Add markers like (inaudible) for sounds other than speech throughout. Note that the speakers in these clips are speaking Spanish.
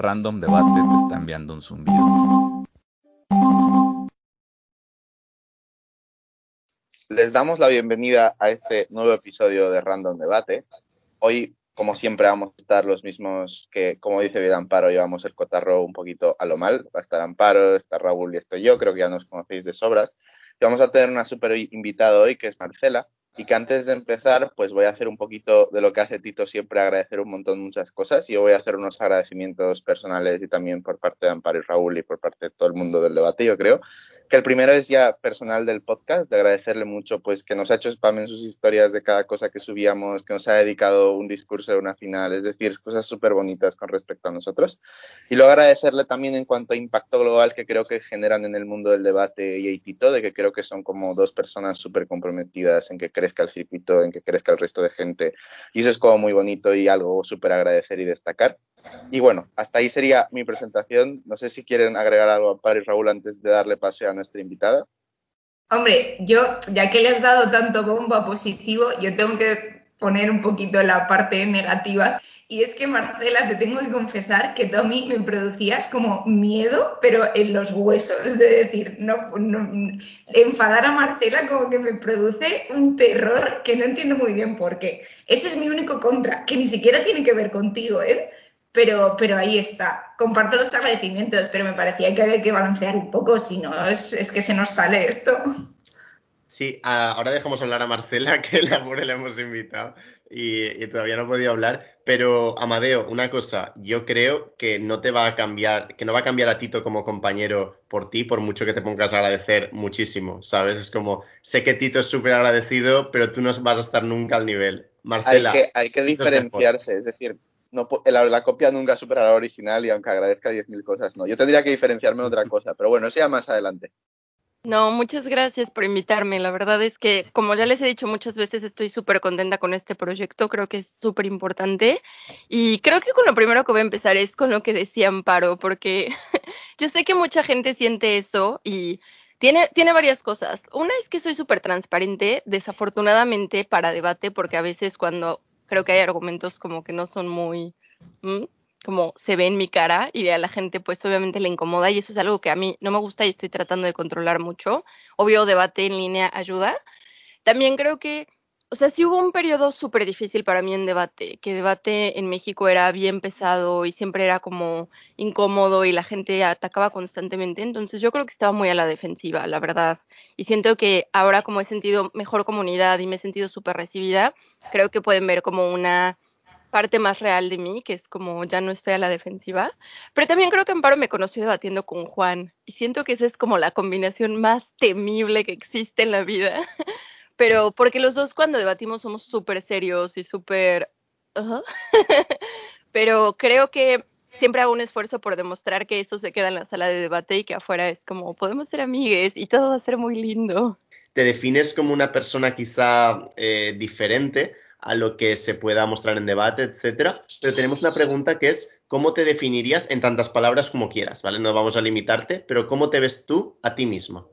Random Debate te está enviando un zumbido. Les damos la bienvenida a este nuevo episodio de Random Debate. Hoy, como siempre, vamos a estar los mismos que, como dice Vida Amparo, llevamos el cotarro un poquito a lo mal. Va a estar Amparo, está Raúl y estoy yo, creo que ya nos conocéis de sobras. Y vamos a tener una súper invitada hoy, que es Marcela, y que antes de empezar, pues voy a hacer un poquito de lo que hace Tito siempre, agradecer un montón muchas cosas yo voy a hacer unos agradecimientos personales y también por parte de Amparo y Raúl y por parte de todo el mundo del debate, yo creo que el primero es ya personal del podcast, de agradecerle mucho pues que nos ha hecho spam en sus historias de cada cosa que subíamos, que nos ha dedicado un discurso de una final, es decir, cosas súper bonitas con respecto a nosotros. Y luego agradecerle también en cuanto a impacto global que creo que generan en el mundo del debate y Tito, de que creo que son como dos personas súper comprometidas en que crezca el circuito, en que crezca el resto de gente. Y eso es como muy bonito y algo súper agradecer y destacar. Y bueno, hasta ahí sería mi presentación. No sé si quieren agregar algo a Pari y Raúl antes de darle pase a nuestra invitada. Hombre, yo, ya que le has dado tanto bomba positivo, yo tengo que poner un poquito la parte negativa. Y es que, Marcela, te tengo que confesar que tú a mí me producías como miedo, pero en los huesos. Es decir, no, enfadar a Marcela como que me produce un terror que no entiendo muy bien por qué. Ese es mi único contra, que ni siquiera tiene que ver contigo, ¿eh? Pero, pero ahí está. Comparto los agradecimientos, pero me parecía que había que balancear un poco, si no, es, que se nos sale esto. Sí, ahora dejamos hablar a Marcela, (laughs) que la pobre la hemos invitado y, todavía no ha podido hablar. Pero, Amadeo, una cosa, yo creo que no te va a cambiar, que no va a cambiar a Tito como compañero por ti, por mucho que te pongas a agradecer muchísimo, ¿sabes? Es como, sé que Tito es súper agradecido, pero tú no vas a estar nunca al nivel. Marcela. Hay que, hay que diferenciarse, es decir, no, la, copia nunca supera la original y aunque agradezca 10.000 cosas, no. Yo tendría que diferenciarme en otra cosa, pero bueno, eso ya más adelante. No, muchas gracias por invitarme. La verdad es que, como ya les he dicho muchas veces, estoy súper contenta con este proyecto. Creo que es súper importante. Y creo que con lo primero que voy a empezar es con lo que decía Amparo, porque (laughs) yo sé que mucha gente siente eso y tiene, tiene varias cosas. Una es que soy súper transparente, desafortunadamente para debate, porque a veces cuando creo que hay argumentos como que no son muy, como se ve en mi cara y a la gente pues obviamente le incomoda y eso es algo que a mí no me gusta y estoy tratando de controlar mucho. Obvio, debate en línea ayuda. También creo que, o sea, sí hubo un periodo súper difícil para mí en debate, que debate en México era bien pesado y siempre era como incómodo y la gente atacaba constantemente, entonces yo creo que estaba muy a la defensiva, la verdad. Y siento que ahora como he sentido mejor comunidad y me he sentido súper recibida, creo que pueden ver como una parte más real de mí, que es como ya no estoy a la defensiva. Pero también creo que Amparo me conoció debatiendo con Juan y siento que esa es como la combinación más temible que existe en la vida. (laughs) Pero porque los dos cuando debatimos somos súper serios y súper... (laughs) Pero creo que siempre hago un esfuerzo por demostrar que eso se queda en la sala de debate y que afuera es como podemos ser amigues y todo va a ser muy lindo te defines como una persona quizá eh, diferente a lo que se pueda mostrar en debate, etcétera. Pero tenemos una pregunta que es ¿cómo te definirías en tantas palabras como quieras? ¿Vale? No vamos a limitarte, pero ¿cómo te ves tú a ti mismo?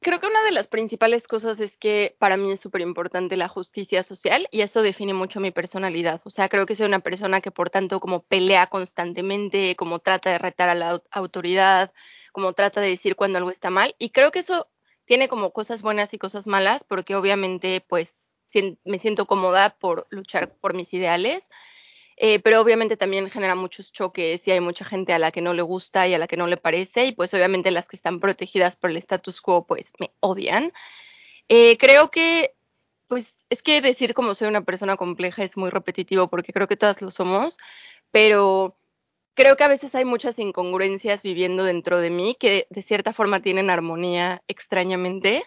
Creo que una de las principales cosas es que para mí es súper importante la justicia social y eso define mucho mi personalidad. O sea, creo que soy una persona que por tanto como pelea constantemente, como trata de retar a la autoridad, como trata de decir cuando algo está mal. Y creo que eso tiene como cosas buenas y cosas malas, porque obviamente pues me siento cómoda por luchar por mis ideales, eh, pero obviamente también genera muchos choques y hay mucha gente a la que no le gusta y a la que no le parece, y pues obviamente las que están protegidas por el status quo pues me odian. Eh, creo que pues es que decir como soy una persona compleja es muy repetitivo porque creo que todas lo somos, pero creo que a veces hay muchas incongruencias viviendo dentro de mí que de cierta forma tienen armonía extrañamente.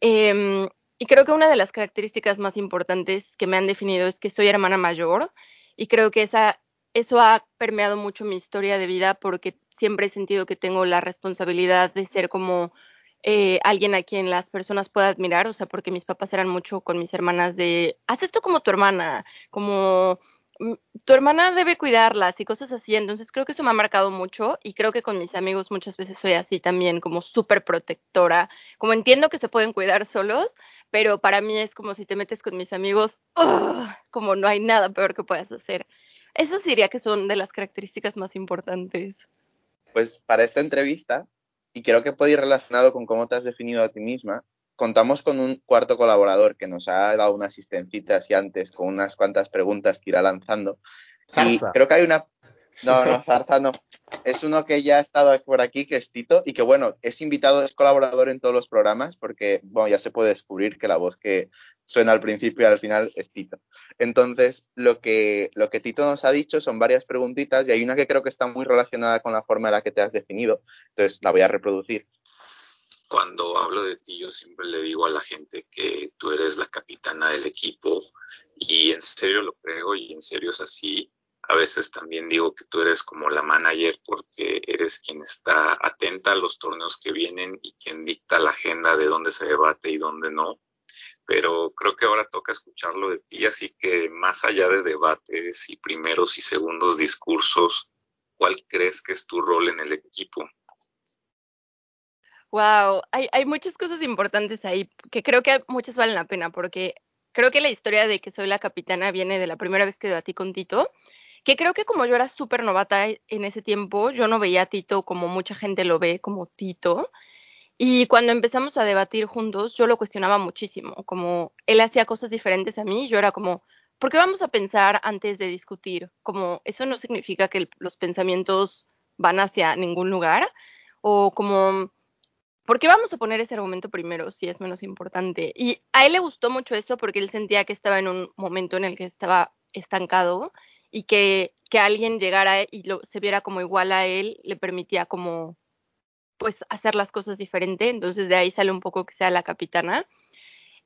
Em, y creo que una de las características más importantes que me han definido es que soy hermana mayor y creo que esa, eso ha permeado mucho mi historia de vida porque siempre he sentido que tengo la responsabilidad de ser como eh, alguien a quien las personas puedan admirar, o sea, porque mis papás eran mucho con mis hermanas de, haz esto como tu hermana, como Mm, tu hermana debe cuidarlas y cosas así. Entonces creo que eso me ha marcado mucho y creo que con mis amigos muchas veces soy así también, como súper protectora. Como entiendo que se pueden cuidar solos, pero para mí es como si te metes con mis amigos, como no hay nada peor que puedas hacer. Esas diría que son de las características más importantes. Pues para esta entrevista, y creo que puede ir relacionado con cómo te has definido a ti misma, contamos con un cuarto colaborador que nos ha dado una asistencita así antes con unas cuantas preguntas que irá lanzando. Y creo que hay una... No, no, Zarza no. Es uno que ya ha estado por aquí, que es Tito, y que bueno, es invitado, es colaborador en todos los programas, porque bueno, ya se puede descubrir que la voz que suena al principio y al final es Tito. Entonces, lo que, lo que Tito nos ha dicho son varias preguntitas, y hay una que creo que está muy relacionada con la forma en la que te has definido, entonces la voy a reproducir. Cuando hablo de ti, yo siempre le digo a la gente que tú eres la capitana del equipo, y en serio lo creo, y en serio es así a veces también digo que tú eres como la manager porque eres quien está atenta a los torneos que vienen y quien dicta la agenda de dónde se debate y dónde no. Pero creo que ahora toca escucharlo de ti, así que más allá de debates y primeros y segundos discursos, ¿cuál crees que es tu rol en el equipo? Wow, hay, hay muchas cosas importantes ahí que creo que muchas valen la pena porque creo que la historia de que soy la capitana viene de la primera vez que debatí con Tito que creo que como yo era súper novata e, en ese tiempo, yo no veía a Tito como mucha gente lo ve, como Tito. Y cuando empezamos a debatir juntos, yo lo cuestionaba muchísimo, como él hacía cosas diferentes a mí, yo era como, ¿por qué vamos a pensar antes de discutir? Como eso no significa que los pensamientos van hacia ningún lugar, o como, ¿por qué vamos a poner ese argumento primero si es menos importante? Y a él le gustó mucho eso porque él sentía que estaba en un momento en el que estaba estancado y que, que alguien llegara y lo, se viera como igual a él le permitía como pues hacer las cosas diferente, entonces de ahí sale un poco que sea la capitana.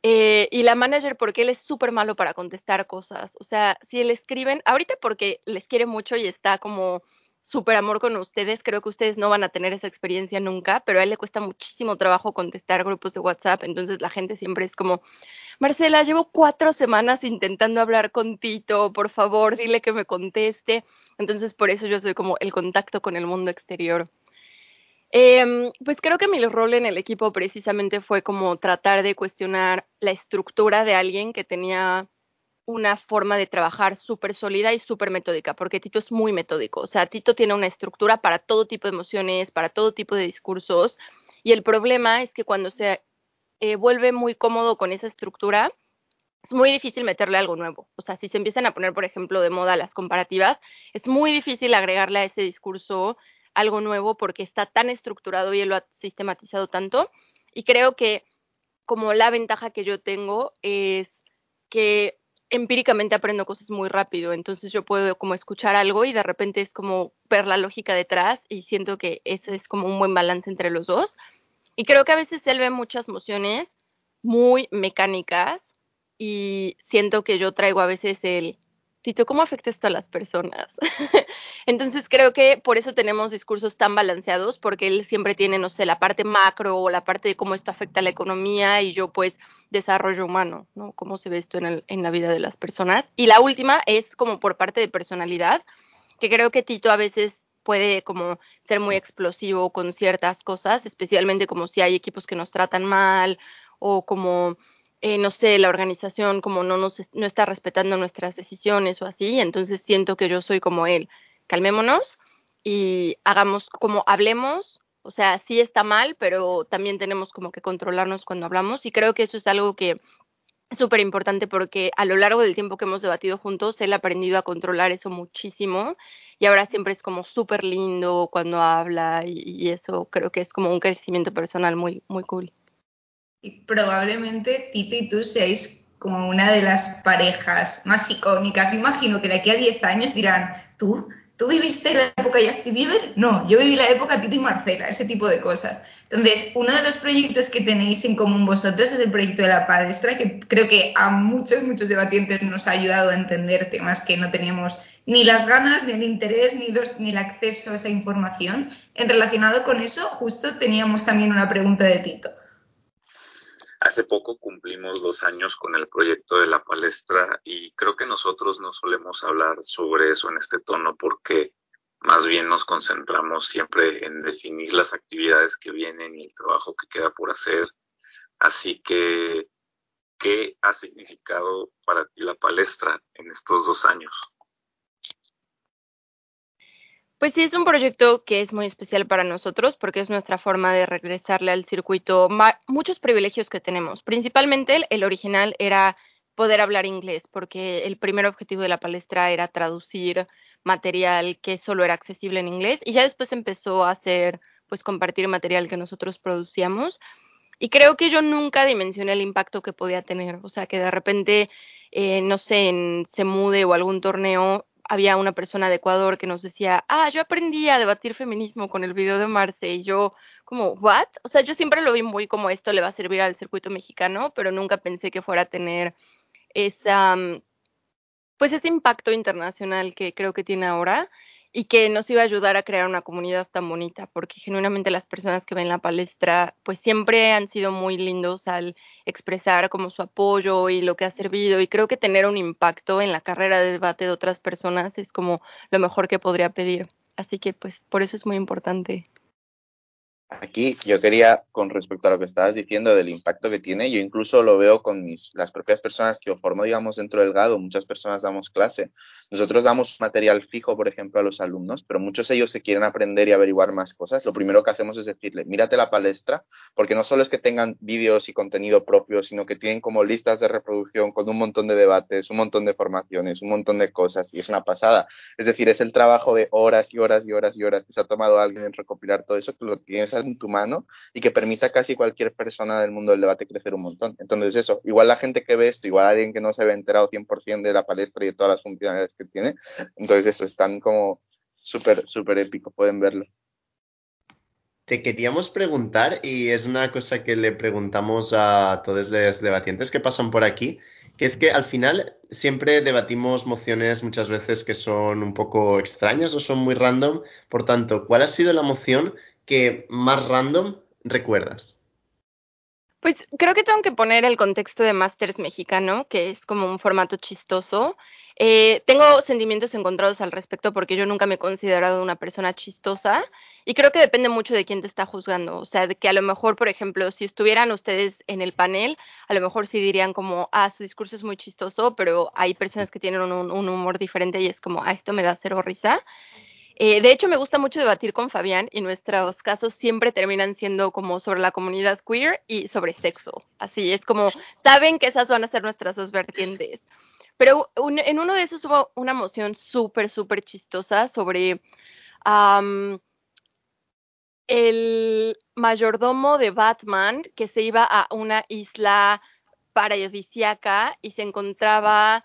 Eh, y la manager porque él es súper malo para contestar cosas, o sea, si le escriben, ahorita porque les quiere mucho y está como súper amor con ustedes. Creo que ustedes no van a tener esa experiencia nunca, pero a él le cuesta muchísimo trabajo contestar grupos de WhatsApp. Entonces la gente siempre es como, Marcela, llevo cuatro semanas intentando hablar con Tito, por favor, dile que me conteste. Entonces por eso yo soy como el contacto con el mundo exterior. Em, pues creo que mi rol en el equipo precisamente fue como tratar de cuestionar la estructura de alguien que tenía una forma de trabajar súper sólida y súper metódica, porque Tito es muy metódico. O sea, Tito tiene una estructura para todo tipo de emociones, para todo tipo de discursos. Y el problema es que cuando se eh, vuelve muy cómodo con esa estructura, es muy difícil meterle algo nuevo. O sea, si se empiezan a poner, por ejemplo, de moda las comparativas, es muy difícil agregarle a ese discurso algo nuevo porque está tan estructurado y lo ha sistematizado tanto. Y creo que como la ventaja que yo tengo es que empíricamente aprendo cosas muy rápido, entonces yo puedo como escuchar algo y de repente es como ver la lógica detrás y siento que ese es como un buen balance entre los dos. Y creo que a veces él ve muchas emociones muy mecánicas y siento que yo traigo a veces el, Tito, ¿cómo afecta esto a las personas? (laughs) Entonces creo que por eso tenemos discursos tan balanceados, porque él siempre tiene, no sé, la parte macro o la parte de cómo esto afecta a la economía y yo pues desarrollo humano, ¿no? Cómo se ve esto en, en la vida de las personas. Y la última es como por parte de personalidad, que creo que Tito a veces puede como ser muy explosivo con ciertas cosas, especialmente como si hay equipos que nos tratan mal o como eh, no sé, la organización como no, nos, no está respetando nuestras decisiones o así, entonces siento que yo soy como él. Calmémonos y hagamos como hablemos, o sea, sí está mal, pero también tenemos como que controlarnos cuando hablamos y creo que eso es algo que súper importante porque a lo largo del tiempo que hemos debatido juntos, él ha aprendido a controlar eso muchísimo y ahora siempre es como súper lindo cuando habla y, eso creo que es como un crecimiento personal muy, muy cool. Y probablemente Tito y tú seáis como una de las parejas más icónicas. Me imagino que de aquí a 10 años dirán, ¿tú? ¿Tú viviste la época Justin Bieber? No, yo viví la época Tito y Marcela, ese tipo de cosas. Entonces, uno de los proyectos que tenéis en común vosotros es el proyecto de la palestra, que creo que a muchos, muchos debatientes nos ha ayudado a entender temas que no teníamos ni las ganas, ni el interés, ni, los, ni el acceso a esa información. En relacionado con eso, justo teníamos también una pregunta de Tito. Hace poco cumplimos dos años con el proyecto de la palestra y creo que nosotros no solemos hablar sobre eso en este tono porque más bien nos concentramos siempre en definir las actividades que vienen y el trabajo que queda por hacer. Así que, ¿qué ha significado para ti la palestra en estos dos años? Pues sí, es un proyecto que es muy especial para nosotros porque es nuestra forma de regresarle al circuito muchos privilegios que tenemos. Principalmente el, original era poder hablar inglés, porque el primer objetivo de la palestra era traducir material que solo era accesible en inglés y ya después empezó a hacer, pues compartir material que nosotros producíamos. Y creo que yo nunca dimensioné el impacto que podía tener, o sea, que de repente, eh, no sé, Se Mude o algún torneo había una persona de Ecuador que nos decía, ah, yo aprendí a debatir feminismo con el video de Marce y yo como, ¿what? O sea, yo siempre lo vi muy como esto le va a servir al circuito mexicano, pero nunca pensé que fuera a tener esa, mm, pues ese impacto internacional que creo que tiene ahora y que nos iba a ayudar a crear una comunidad tan bonita, porque genuinamente las personas que ven la palestra, pues siempre han sido muy lindos al expresar como su apoyo y lo que ha servido, y creo que tener un impacto en la carrera de debate de otras personas es como lo mejor que podría pedir. Así que pues por eso es muy importante. Aquí yo quería, con respecto a lo que estabas diciendo del impacto que tiene, yo incluso lo veo con mis, las propias personas que yo formo, digamos, dentro del GADO, muchas personas damos clase. Nosotros damos material fijo, por ejemplo, a los alumnos, pero muchos de ellos se quieren aprender y averiguar más cosas. Lo primero que hacemos es decirle, mírate la palestra, porque no solo es que tengan vídeos y contenido propio, sino que tienen como listas de reproducción con un montón de debates, un montón de formaciones, un montón de cosas, y es una pasada. Es decir, es el trabajo de horas y horas y horas y horas que se ha tomado alguien en recopilar todo eso, que lo tienes en tu mano y que permita a casi cualquier persona del mundo del debate crecer un montón. Entonces eso, igual la gente que ve esto, igual alguien que no se ve enterado 100% de la palestra y de todas las funcionalidades que tiene, entonces eso, están como súper, súper épico, pueden verlo. Te queríamos preguntar, y es una cosa que le preguntamos a todos los debatientes que pasan por aquí, que es que al final siempre debatimos mociones muchas veces que son un poco extrañas o son muy random. Por tanto, ¿cuál ha sido la moción que más random recuerdas? Pues creo que tengo que poner el contexto de Masters mexicano, que es como un formato chistoso. Eh, tengo sentimientos encontrados al respecto porque yo nunca me he considerado una persona chistosa y creo que depende mucho de quién te está juzgando. O sea, de que a lo mejor, por ejemplo, si estuvieran ustedes en el panel, a lo mejor sí dirían como, ah, su discurso es muy chistoso, pero hay personas que tienen un, un humor diferente y es como, ah, esto me da cero risa. Eh, de hecho, me gusta mucho debatir con Fabián y nuestros casos siempre terminan siendo como sobre la comunidad queer y sobre sexo. Así es como, saben que esas van a ser nuestras dos vertientes. Pero en uno de esos hubo una moción súper, súper chistosa sobre el mayordomo de Batman que se iba a una isla paradisíaca y se encontraba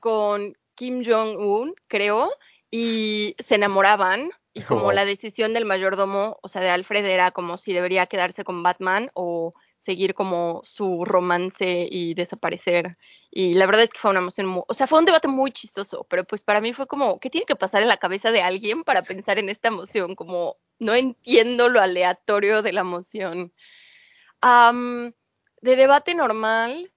con Kim Jong-un, creo, y se enamoraban y (laughs) como la decisión del mayordomo, o sea, de Alfred era como si debería quedarse con Batman o seguir como su romance y desaparecer. Y la verdad es que fue una emoción, muy, o sea, fue un debate muy chistoso, pero pues para mí fue como, ¿qué tiene que pasar en la cabeza de alguien para pensar en esta emoción? Como, no entiendo lo aleatorio de la emoción. de debate normal,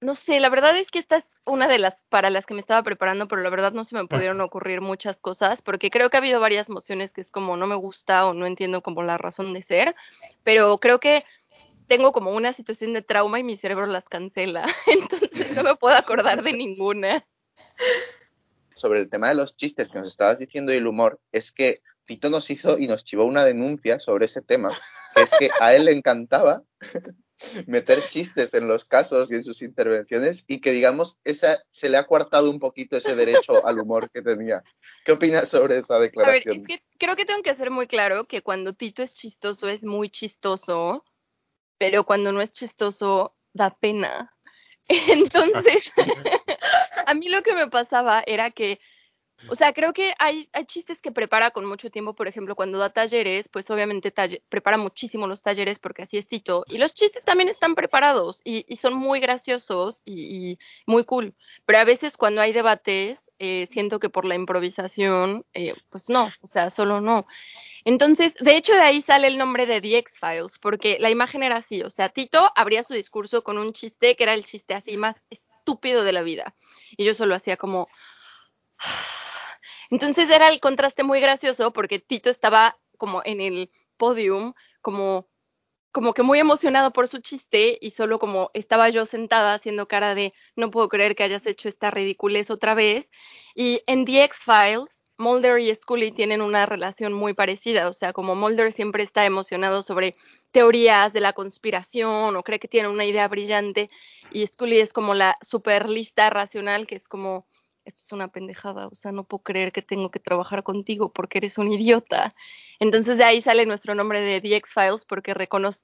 no sé, la verdad es que esta es una de las para las que me estaba preparando, pero la verdad no se me pudieron ocurrir muchas cosas, porque creo que ha habido varias mociones que es como no me gusta o no entiendo como la razón de ser, pero creo que tengo como una situación de trauma y mi cerebro las cancela, (laughs) entonces no me puedo acordar de ninguna. Sobre el tema de los chistes que nos estabas diciendo y el humor, es que Tito nos hizo y nos chivó una denuncia sobre ese tema, que es que a él le encantaba meter chistes en los casos y en sus intervenciones y que digamos esa se le ha coartado un poquito ese derecho al humor que tenía. ¿Qué opinas sobre esa declaración? A ver, es que creo que tengo que hacer muy claro que cuando Tito es chistoso es muy chistoso, pero cuando no es chistoso da pena. (laughs) Entonces, (laughs) (laughs) a mí lo que me pasaba era que o sea, creo que hay, chistes que prepara con mucho tiempo, por ejemplo, cuando da talleres, pues obviamente prepara muchísimo los talleres porque así es Tito. Y los chistes también están preparados y, son muy graciosos y, muy cool. Pero a veces cuando hay debates, eh, siento que por la improvisación, eh, pues no, o sea, solo no. Entonces, de hecho, de ahí sale el nombre de The X-Files, porque la imagen era así, o sea, Tito abría su discurso con un chiste que era el chiste así más estúpido de la vida. Y yo solo hacía como entonces era el contraste muy gracioso porque Tito estaba como en el podium, como, como que muy emocionado por su chiste y solo como estaba yo sentada haciendo cara de no puedo creer que hayas hecho esta ridiculez otra vez. Y en The X-Files Mulder y Scully tienen una relación muy parecida, o sea, como Mulder siempre está emocionado sobre teorías de la conspiración o cree que tiene una idea brillante y Scully es como la super lista racional que es como esto es una pendejada, o sea, no puedo creer que tengo que trabajar contigo porque eres un idiota. Entonces de ahí sale nuestro nombre de The X-Files porque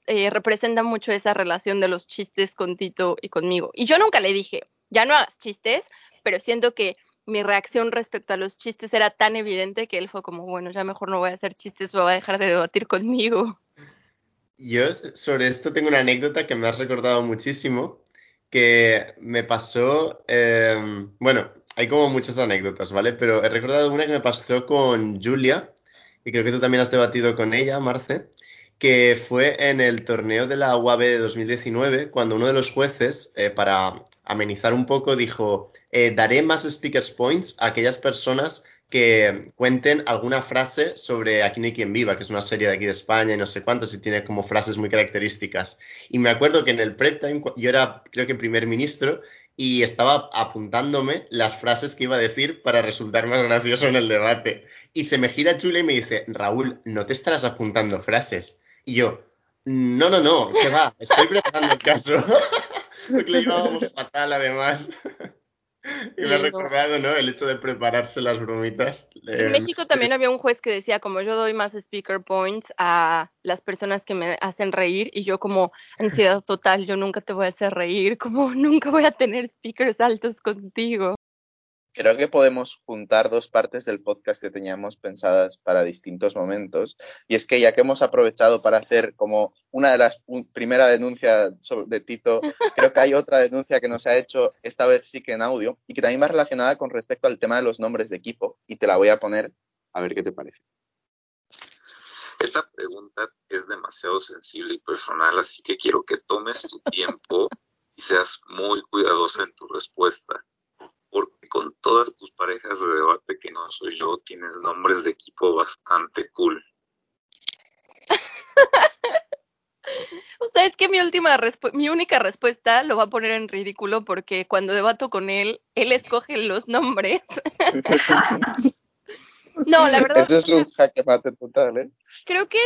eh, representa mucho esa relación de los chistes con Tito y conmigo. Y yo nunca le dije, ya no hagas chistes, pero siento que mi reacción respecto a los chistes era tan evidente que él fue como, bueno, ya mejor no voy a hacer chistes, voy a dejar de debatir conmigo. Yo sobre esto tengo una anécdota que me has recordado muchísimo, que me pasó, em, bueno, hay como muchas anécdotas, ¿vale? Pero he recordado una que me pasó con Julia, y creo que tú también has debatido con ella, Marce, que fue en el torneo de la UAB de 2019, cuando uno de los jueces, eh, para amenizar un poco, dijo, eh, daré más speakers points a aquellas personas que cuenten alguna frase sobre Aquí no hay quien viva, que es una serie de aquí de España y no sé cuántos, y tiene como frases muy características. Y me acuerdo que en el prep time, yo era creo que primer ministro, y estaba apuntándome las frases que iba a decir para resultar más gracioso en el debate. Y se me gira Julia y me dice, Raúl, no te estarás apuntando frases. Y yo, no, no, no, ¿qué va? Estoy preparando el caso. (laughs) Porque lo llevábamos fatal además. Y me ha recordado, ¿no? El hecho de prepararse las bromitas. En México también había un juez que decía, como yo doy más speaker points a las personas que me hacen reír y yo como ansiedad total, yo nunca te voy a hacer reír, (laughs) como nunca voy a tener speakers altos contigo creo que podemos juntar dos partes del podcast que teníamos pensadas para distintos momentos. Y es que ya que hemos aprovechado para hacer como una de las primera denuncia de Tito, creo que hay otra denuncia que nos ha hecho esta vez sí que en audio y que también va relacionada con respecto al tema de los nombres de equipo. Y te la voy a poner a ver qué te parece. Esta pregunta es demasiado sensible y personal, así que quiero que tomes tu tiempo y seas muy cuidadosa en tu respuesta porque con todas tus parejas de debate que no soy yo, tienes nombres de equipo bastante cool. (laughs) o sea, es que mi última mi única respuesta lo va a poner en ridículo porque cuando debato con él, él escoge los nombres. (laughs) no, la verdad. Eso es un jaque mate total, ¿eh? Creo que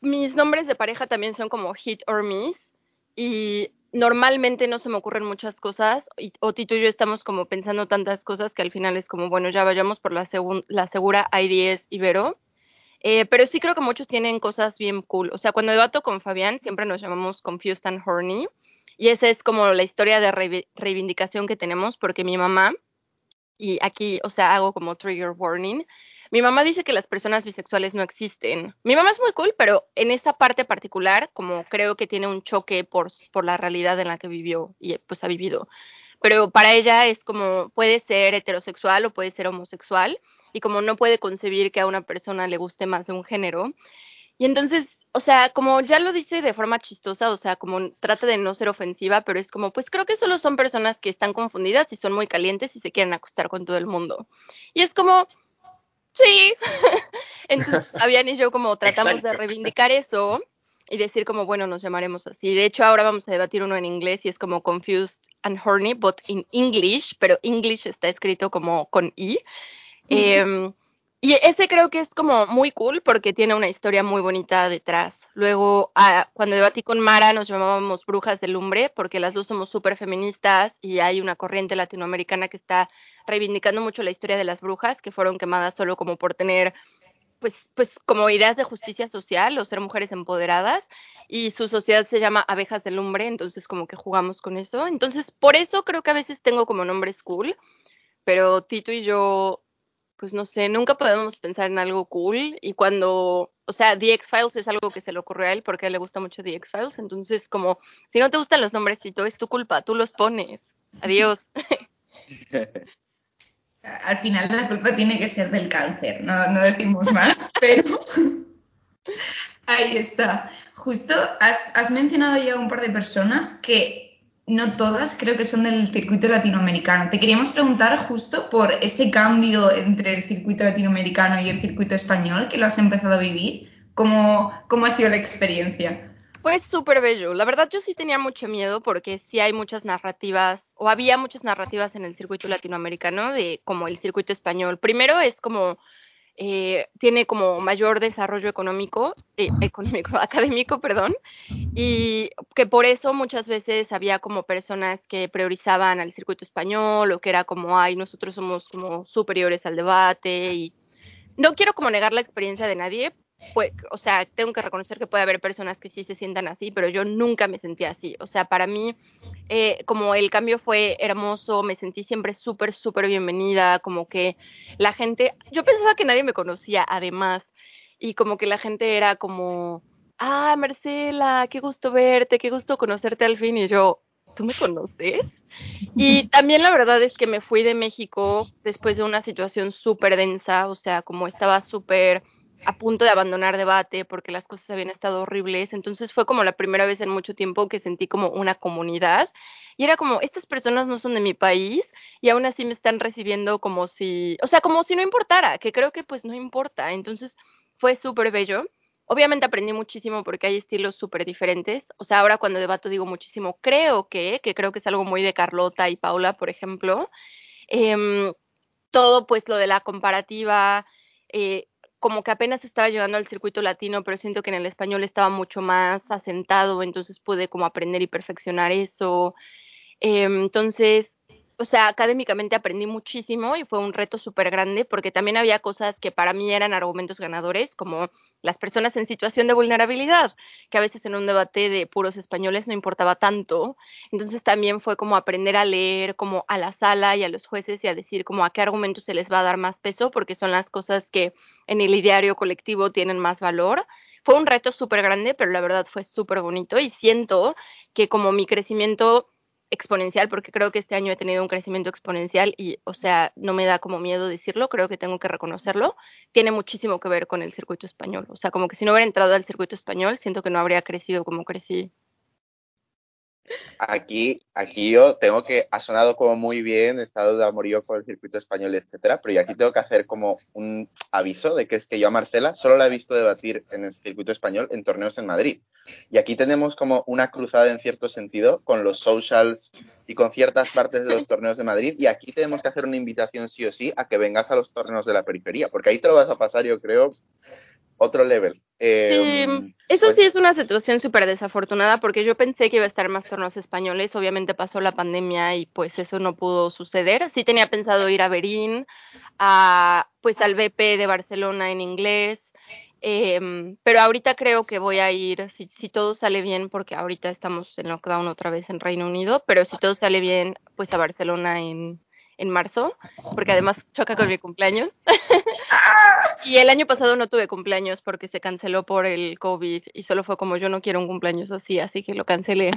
mis nombres de pareja también son como hit or miss y normalmente no se me ocurren muchas cosas, o Tito y yo estamos como pensando tantas cosas que al final es como, bueno, ya vayamos por la, segura I10 Ibero. Eh, pero sí creo que muchos tienen cosas bien cool. O sea, cuando debato con Fabián, siempre nos llamamos Confused and Horny. Y esa es como la historia de reivindicación que tenemos, porque mi mamá, y aquí, o sea, hago como trigger warning, mi mamá dice que las personas bisexuales no existen. Mi mamá es muy cool, pero en esta parte particular, como creo que tiene un choque por, por la realidad en la que vivió y pues ha vivido. Pero para ella es como puede ser heterosexual o puede ser homosexual y como no puede concebir que a una persona le guste más de un género. Y entonces, o sea, como ya lo dice de forma chistosa, o sea, como trata de no ser ofensiva, pero es como, pues creo que solo son personas que están confundidas y son muy calientes y se quieren acostar con todo el mundo. Y es como, sí. (laughs) Entonces, (laughs) Fabián y yo como tratamos de reivindicar eso y decir como, bueno, nos llamaremos así. De hecho, ahora vamos a debatir uno en inglés y es como Confused and Horny, but in English, pero English está escrito como con I. Em, y ese creo que es como muy cool porque tiene una historia muy bonita detrás. Luego, ah, cuando debatí con Mara, nos llamábamos Brujas de Lumbre porque las dos somos súper feministas y hay una corriente latinoamericana que está reivindicando mucho la historia de las brujas que fueron quemadas solo como por tener pues, pues como ideas de justicia social o ser mujeres empoderadas y su sociedad se llama abejas de lumbre, entonces como que jugamos con eso. Entonces, por eso creo que a veces tengo como nombres cool, pero Tito y yo pues no sé, nunca podemos pensar en algo cool y cuando, o sea, The X-Files es algo que se le ocurrió a él porque a él le gusta mucho The X-Files, entonces como, si no te gustan los nombres, Tito, es tu culpa, tú los pones. Adiós. (laughs) (laughs) Al final la culpa tiene que ser del cáncer, no, no decimos más, (laughs) pero ahí está. Justo has, has mencionado ya un par de personas que no todas creo que son del circuito latinoamericano. Te queríamos preguntar justo por ese cambio entre el circuito latinoamericano y el circuito español que lo has empezado a vivir. ¿Cómo, cómo ha sido la experiencia? Pues súper bello. La verdad yo sí tenía mucho miedo porque sí hay muchas narrativas o había muchas narrativas en el circuito latinoamericano de como el circuito español. Primero es como eh, tiene como mayor desarrollo económico, eh, (laughs) económico, académico, perdón, y que por eso muchas veces había como personas que priorizaban al circuito español o que era como, ay, nosotros somos como superiores al debate y no quiero como negar la experiencia de nadie, pues, o sea, tengo que reconocer que puede haber personas que sí se sientan así, pero yo nunca me sentí así. O sea, para mí, eh, como el cambio fue hermoso, me sentí siempre súper, súper bienvenida, como que la gente, yo pensaba que nadie me conocía, además, y como que la gente era como, ah, Marcela, qué gusto verte, qué gusto conocerte al fin, y yo, ¿tú me conoces? Y (laughs) también la verdad es que me fui de México después de una situación súper densa, o sea, como estaba súper a punto de abandonar debate porque las cosas habían estado horribles. Entonces fue como la primera vez en mucho tiempo que sentí como una comunidad. Y era como, estas personas no son de mi país y aún así me están recibiendo como si, o sea, como si no importara, que creo que pues no importa. Entonces fue súper bello. Obviamente aprendí muchísimo porque hay estilos súper diferentes. O sea, ahora cuando debato digo muchísimo, creo que, que creo que es algo muy de Carlota y Paula, por ejemplo. Em, todo pues lo de la comparativa, eh, como que apenas estaba llegando al circuito latino, pero siento que en el español estaba mucho más asentado, entonces pude como aprender y perfeccionar eso. Em, entonces, o sea, académicamente aprendí muchísimo y fue un reto súper grande porque también había cosas que para mí eran argumentos ganadores, como las personas en situación de vulnerabilidad, que a veces en un debate de puros españoles no importaba tanto. Entonces también fue como aprender a leer como a la sala y a los jueces y a decir como a qué argumentos se les va a dar más peso, porque son las cosas que en el ideario colectivo tienen más valor. Fue un reto súper grande, pero la verdad fue súper bonito y siento que como mi crecimiento exponencial, porque creo que este año he tenido un crecimiento exponencial y, o sea, no me da como miedo decirlo, creo que tengo que reconocerlo, tiene muchísimo que ver con el circuito español. O sea, como que si no hubiera entrado al circuito español, siento que no habría crecido como crecí Aquí, aquí yo tengo que, ha sonado como muy bien, estado de amorío con el circuito español, etcétera, pero yo aquí tengo que hacer como un aviso de que es que yo a Marcela solo la he visto debatir en el circuito español en torneos en Madrid. Y aquí tenemos como una cruzada en cierto sentido con los socials y con ciertas partes de los torneos de Madrid. Y aquí tenemos que hacer una invitación sí o sí a que vengas a los torneos de la periferia, porque ahí te lo vas a pasar, yo creo, otro level. Em, eso pues sí es una situación súper desafortunada porque yo pensé que iba a estar más torneos españoles. Obviamente pasó la pandemia y pues eso no pudo suceder. Sí tenía pensado ir a Berín, a, pues al BP de Barcelona en inglés. Em, pero ahorita creo que voy a ir, si, si todo sale bien, porque ahorita estamos en lockdown otra vez en Reino Unido, pero si todo sale bien, pues a Barcelona en, en marzo, porque además choca con mi cumpleaños. (laughs) y el año pasado no tuve cumpleaños porque se canceló por el COVID y solo fue como yo no quiero un cumpleaños así, así que lo cancelé.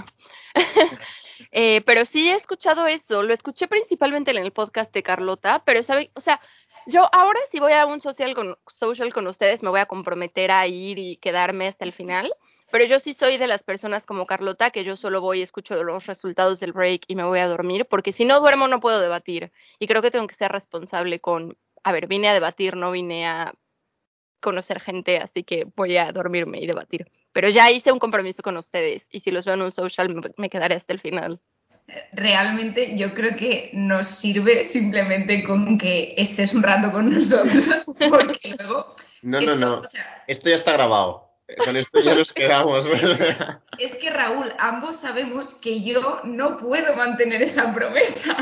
(laughs) Eh, pero sí he escuchado eso, lo escuché principalmente en el podcast de Carlota, pero sabe, o sea, yo ahora si voy a un social con, social con ustedes me voy a comprometer a ir y quedarme hasta el final pero yo sí soy de las personas como Carlota, que yo solo voy y escucho los resultados del break y me voy a dormir, porque si no duermo no puedo debatir. Y creo que tengo que ser responsable con, a ver, vine a debatir, no vine a conocer gente, así que voy a dormirme y debatir. Pero ya hice un compromiso con ustedes y si los veo en un social me, quedaré hasta el final. Realmente yo creo que nos sirve simplemente con que estés un rato con nosotros, (laughs) porque luego... No, no, no. esto ya está grabado. Con esto ya nos quedamos. (laughs) Es que Raúl, ambos sabemos que yo no puedo mantener esa promesa.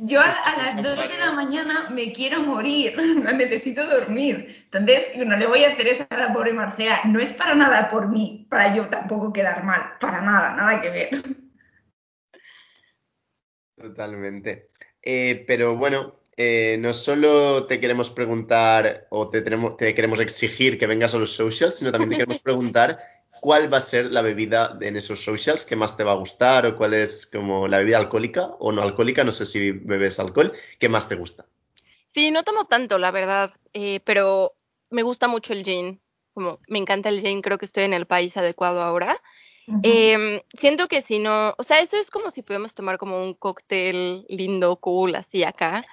Yo, a, las 2 de la mañana me quiero morir, (laughs) necesito dormir. Entonces, no le voy a hacer eso a la pobre Marcela. No es para nada por mí, para yo tampoco quedar mal, para nada, nada que ver. Totalmente. Eh, pero bueno, eh, no solo te queremos preguntar o te, tenemos, te queremos exigir que vengas a los socials, sino también te queremos (laughs) preguntar cuál va a ser la bebida en esos socials que más te va a gustar o cuál es como la bebida alcohólica o no alcohólica, no sé si bebes alcohol, que más te gusta. Sí, no tomo tanto, la verdad, eh, pero me gusta mucho el gin. Como me encanta el gin, creo que estoy en el país adecuado ahora. Em, siento que si no, o sea, eso es como si pudiéramos tomar como un cóctel lindo, cool, así acá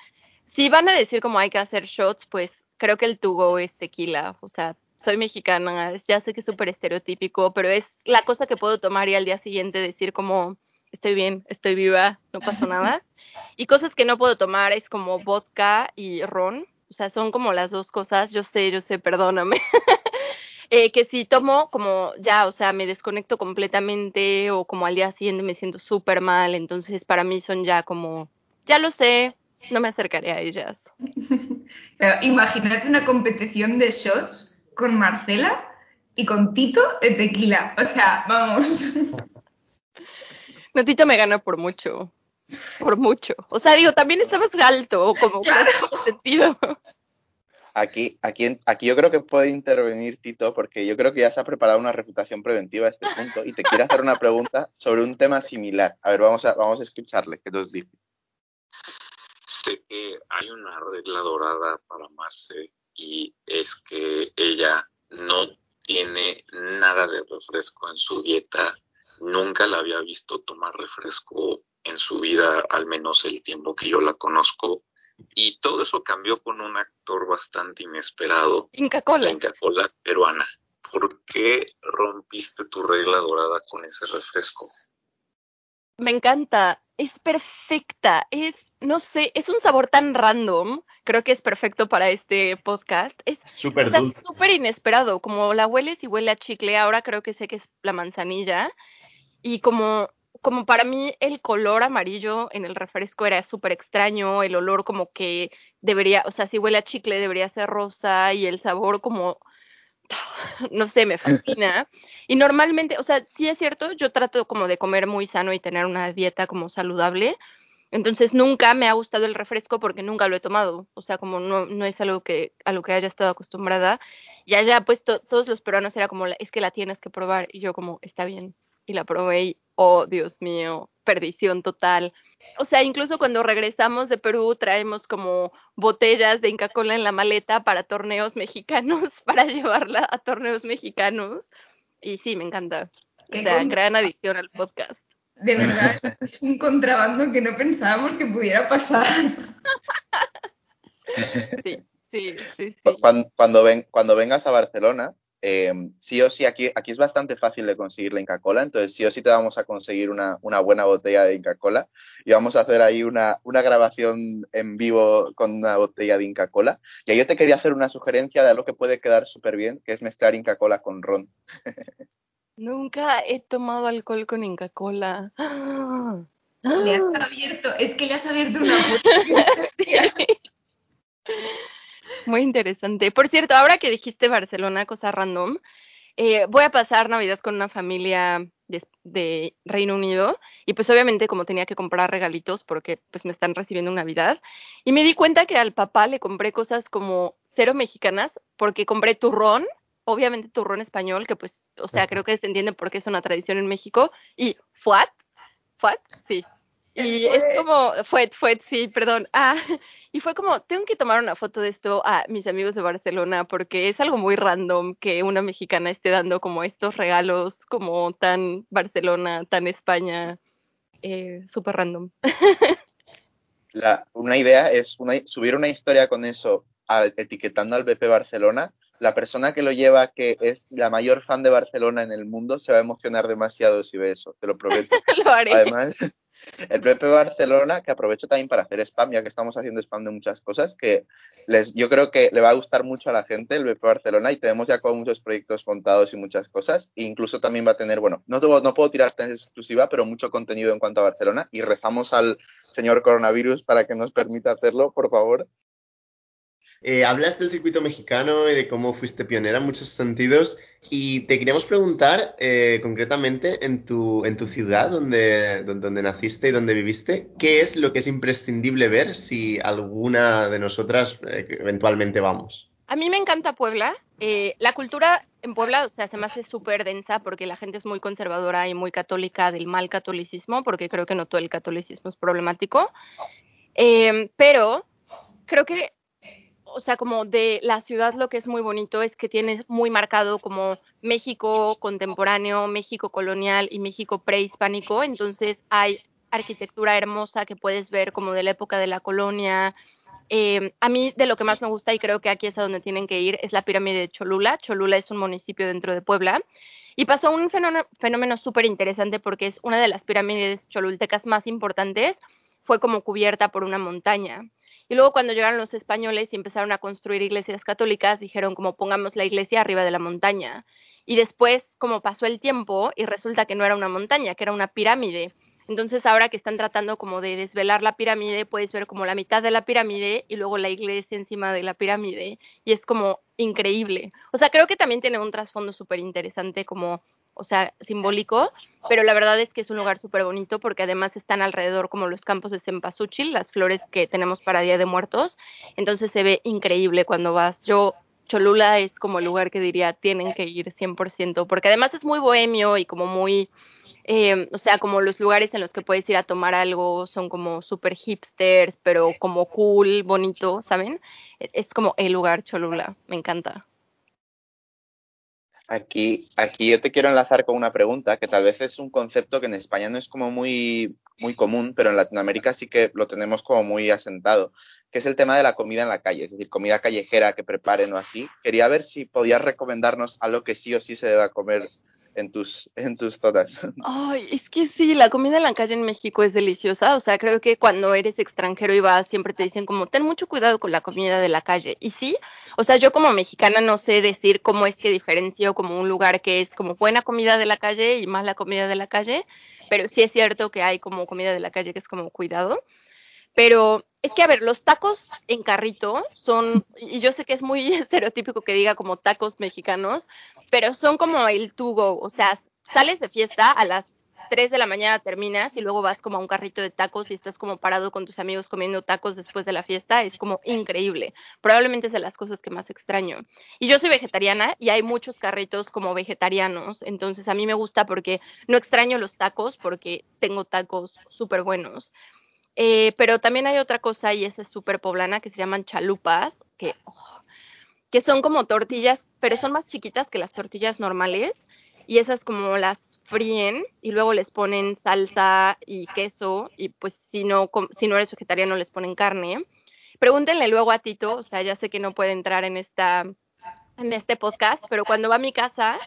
si van a decir como hay que hacer shots, pues creo que el tugo es tequila. O sea, soy mexicana, ya sé que es súper estereotípico, pero es la cosa que puedo tomar y al día siguiente decir como estoy bien, estoy viva, no pasa (laughs) nada. Y cosas que no puedo tomar es como vodka y ron. O sea, son como las dos cosas. Yo sé, yo sé, perdóname. (laughs) Eh, que si tomo como ya, o sea, me desconecto completamente o como al día siguiente me siento súper mal, entonces para mí son ya como, ya lo sé, no me acercaré a ellas. (laughs) Pero imagínate una competición de shots con Marcela y con Tito de tequila. O sea, vamos. No, Tito me gana por mucho. Por mucho. O sea, digo, también estabas alto, como claro. sentido. Aquí, aquí, aquí yo creo que puede intervenir Tito porque yo creo que ya se ha preparado una refutación preventiva a este punto y te quiere hacer una pregunta sobre un tema similar. A ver, vamos a, vamos a escucharle, ¿qué nos dice? Sé que hay una regla dorada para Marce y es que ella no tiene nada de refresco en su dieta. Nunca la había visto tomar refresco en su vida, al menos el tiempo que yo la conozco. Y todo eso cambió con un actor bastante inesperado. Inca Cola. La Inca Cola peruana. ¿Por qué rompiste tu regla dorada con ese refresco? Me encanta. Es perfecta. Es, no sé, es un sabor tan random. Creo que es perfecto para este podcast. Es súper o sea, dulce. súper inesperado. Como la hueles y huele a chicle. Ahora creo que sé que es la manzanilla. Y como como para mí el color amarillo en el refresco era súper extraño, el olor como que debería, o sea, si huele a chicle debería ser rosa y el sabor como, (laughs) no sé, me fascina. Y normalmente, o sea, sí es cierto, yo trato como de comer muy sano y tener una dieta como saludable. Entonces nunca me ha gustado el refresco porque nunca lo he tomado. O sea, como no, no es algo que a lo que haya estado acostumbrada. Y allá, pues to, todos los peruanos era como, es que la tienes que probar. Y yo como, está bien. Y la probé y, oh, Dios mío, perdición total. O sea, incluso cuando regresamos de Perú traemos como botellas de Inca Cola en la maleta para torneos mexicanos, (laughs) para llevarla a torneos mexicanos. Y sí, me encanta. O sea, gran adición al podcast. De verdad, es un contrabando que no pensábamos que pudiera pasar. (laughs) Sí, sí, sí. sí. Cuando, cuando, ven, cuando vengas a Barcelona, eh, sí o sí, aquí, aquí es bastante fácil de conseguir la Inca Cola, entonces sí o sí te vamos a conseguir una, una buena botella de Inca Cola y vamos a hacer ahí una, una, grabación en vivo con una botella de Inca Cola. Y ahí yo te quería hacer una sugerencia de algo que puede quedar súper bien, que es mezclar Inca Cola con ron. Nunca he tomado alcohol con Inca Cola. Le has abierto, es que le has abierto una (laughs) puerta. Muy interesante. Por cierto, ahora que dijiste Barcelona, cosa random, eh, voy a pasar Navidad con una familia de, de, Reino Unido y pues obviamente como tenía que comprar regalitos porque pues me están recibiendo en Navidad y me di cuenta que al papá le compré cosas como cero mexicanas porque compré turrón, obviamente turrón español, que pues, o sea, creo que se entiende porque es una tradición en México y fuat, fuat, sí, y es como, fue, fue, sí, perdón. Ah, (laughs) y fue como, tengo que tomar una foto de esto a mis amigos de Barcelona porque es algo muy random que una mexicana esté dando como estos regalos como tan Barcelona, tan España, eh, súper random. (laughs) La, una idea es una, subir una historia con eso al, etiquetando al BP Barcelona. La persona que lo lleva, que es la mayor fan de Barcelona en el mundo, se va a emocionar demasiado si ve eso, te lo prometo. (laughs) lo haré. Además, el PP Barcelona, que aprovecho también para hacer spam, ya que estamos haciendo spam de muchas cosas, que les, yo creo que le va a gustar mucho a la gente el BP Barcelona y tenemos ya con muchos proyectos montados y muchas cosas. E incluso también va a tener, bueno, no, no puedo tirar tan exclusiva, pero mucho contenido en cuanto a Barcelona y rezamos al señor coronavirus para que nos permita hacerlo, por favor. Eh, hablas del circuito mexicano y de cómo fuiste pionera en muchos sentidos y te queríamos preguntar eh, concretamente en tu, en tu ciudad donde, donde, naciste y donde viviste, ¿qué es lo que es imprescindible ver si alguna de nosotras eh, eventualmente vamos? A mí me encanta Puebla. Eh, la cultura en Puebla, o sea, se me hace súper densa porque la gente es muy conservadora y muy católica del mal catolicismo, porque creo que no todo el catolicismo es problemático. Eh, pero creo que o sea, como de la ciudad lo que es muy bonito es que tiene muy marcado como México contemporáneo, México colonial y México prehispánico. Entonces hay arquitectura hermosa que puedes ver como de la época de la colonia. Eh, a mí de lo que más me gusta y creo que aquí es a donde tienen que ir es la pirámide de Cholula. Cholula es un municipio dentro de Puebla. Y pasó un fenómeno, fenómeno súper interesante porque es una de las pirámides cholultecas más importantes. Fue como cubierta por una montaña. Y luego cuando llegaron los españoles y empezaron a construir iglesias católicas, dijeron como pongamos la iglesia arriba de la montaña. Y después, como pasó el tiempo, y resulta que no era una montaña, que era una pirámide. Entonces ahora que están tratando como de desvelar la pirámide, puedes ver como la mitad de la pirámide y luego la iglesia encima de la pirámide. Y es como increíble. O sea, creo que también tiene un trasfondo súper interesante como, o sea, simbólico, pero la verdad es que es un lugar súper bonito porque además están alrededor como los campos de cempasúchil, las flores que tenemos para Día de Muertos. Entonces se ve increíble cuando vas. Yo Cholula es como el lugar que diría tienen que ir 100%, porque además es muy bohemio y como muy, eh, o sea, como los lugares en los que puedes ir a tomar algo son como súper hipsters, pero como cool, bonito, ¿saben? Es como el lugar Cholula, me encanta. Aquí, aquí yo te quiero enlazar con una pregunta que tal vez es un concepto que en España no es como muy, muy común, pero en Latinoamérica sí que lo tenemos como muy asentado, que es el tema de la comida en la calle, es decir, comida callejera que preparen o así. Quería ver si podías recomendarnos algo que sí o sí se deba comer en tus, en tus todas. (laughs) Ay, es que sí, la comida en la calle en México es deliciosa. O sea, creo que cuando eres extranjero y vas, siempre te dicen como, ten mucho cuidado con la comida de la calle. Y sí, o sea, yo como mexicana no sé decir cómo es que diferencio como un lugar que es como buena comida de la calle y mala comida de la calle, pero sí es cierto que hay como comida de la calle que es como cuidado. Pero es que, a ver, los tacos en carrito son, y yo sé que es muy (laughs) estereotípico que diga como tacos mexicanos, pero son como el tugo, o sea, sales de fiesta a las 3 de la mañana terminas y luego vas como a un carrito de tacos y estás como parado con tus amigos comiendo tacos después de la fiesta, es como increíble. Probablemente es de las cosas que más extraño. Y yo soy vegetariana y hay muchos carritos como vegetarianos, entonces a mí me gusta porque no extraño los tacos porque tengo tacos súper buenos. Eh, pero también hay otra cosa y esa es súper poblana que se llaman chalupas, que, oh, que son como tortillas, pero son más chiquitas que las tortillas normales y esas como las fríen y luego les ponen salsa y queso y pues si no, si no eres vegetariano les ponen carne. Pregúntenle luego a Tito, o sea, ya sé que no puede entrar en esta en este podcast, pero cuando va a mi casa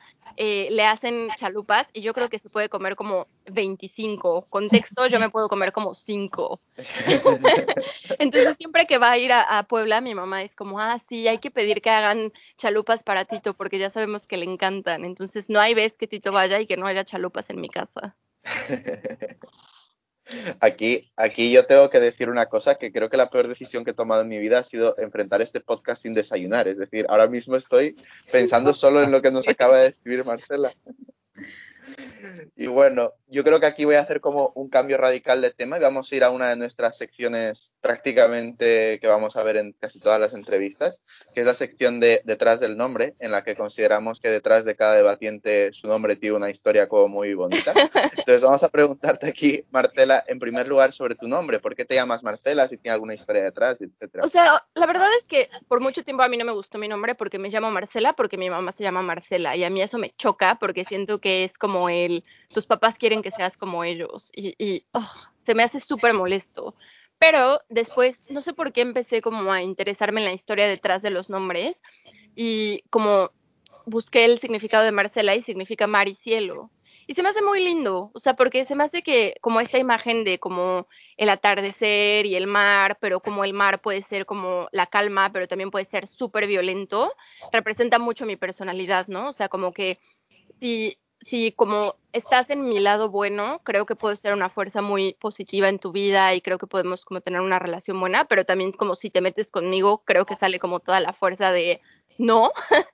eh, le hacen chalupas y yo creo que se puede comer como 25. Con texto yo me puedo comer como 5. (laughs) Entonces siempre que va a ir a, a, Puebla, mi mamá es como, ah, sí, hay que pedir que hagan chalupas para Tito porque ya sabemos que le encantan. Entonces no hay vez que Tito vaya y que no haya chalupas en mi casa. (laughs) Aquí, aquí yo tengo que decir una cosa que creo que la peor decisión que he tomado en mi vida ha sido enfrentar este podcast sin desayunar. Es decir, ahora mismo estoy pensando solo en lo que nos acaba de escribir Marcela. Y bueno, yo creo que aquí voy a hacer como un cambio radical de tema y vamos a ir a una de nuestras secciones prácticamente que vamos a ver en casi todas las entrevistas, que es la sección de detrás del nombre, en la que consideramos que detrás de cada debatiente su nombre tiene una historia como muy bonita. Entonces vamos a preguntarte aquí, Marcela, en primer lugar sobre tu nombre, ¿por qué te llamas Marcela? Si tiene alguna historia detrás, etcétera. O sea, la verdad es que por mucho tiempo a mí no me gustó mi nombre porque me llamo Marcela, porque mi mamá se llama Marcela y a mí eso me choca porque siento que es como el tus papás quieren que seas como ellos y, oh, se me hace súper molesto. Pero después, no sé por qué empecé como a interesarme en la historia detrás de los nombres y como busqué el significado de Marcela y significa mar y cielo. Y se me hace muy lindo, o sea, porque se me hace que como esta imagen de como el atardecer y el mar, pero como el mar puede ser como la calma, pero también puede ser súper violento, representa mucho mi personalidad, ¿no? O sea, como que si si como estás en mi lado bueno, creo que puedo ser una fuerza muy positiva en tu vida y creo que podemos como tener una relación buena, pero también como si te metes conmigo, creo que sale como toda la fuerza de no. (laughs)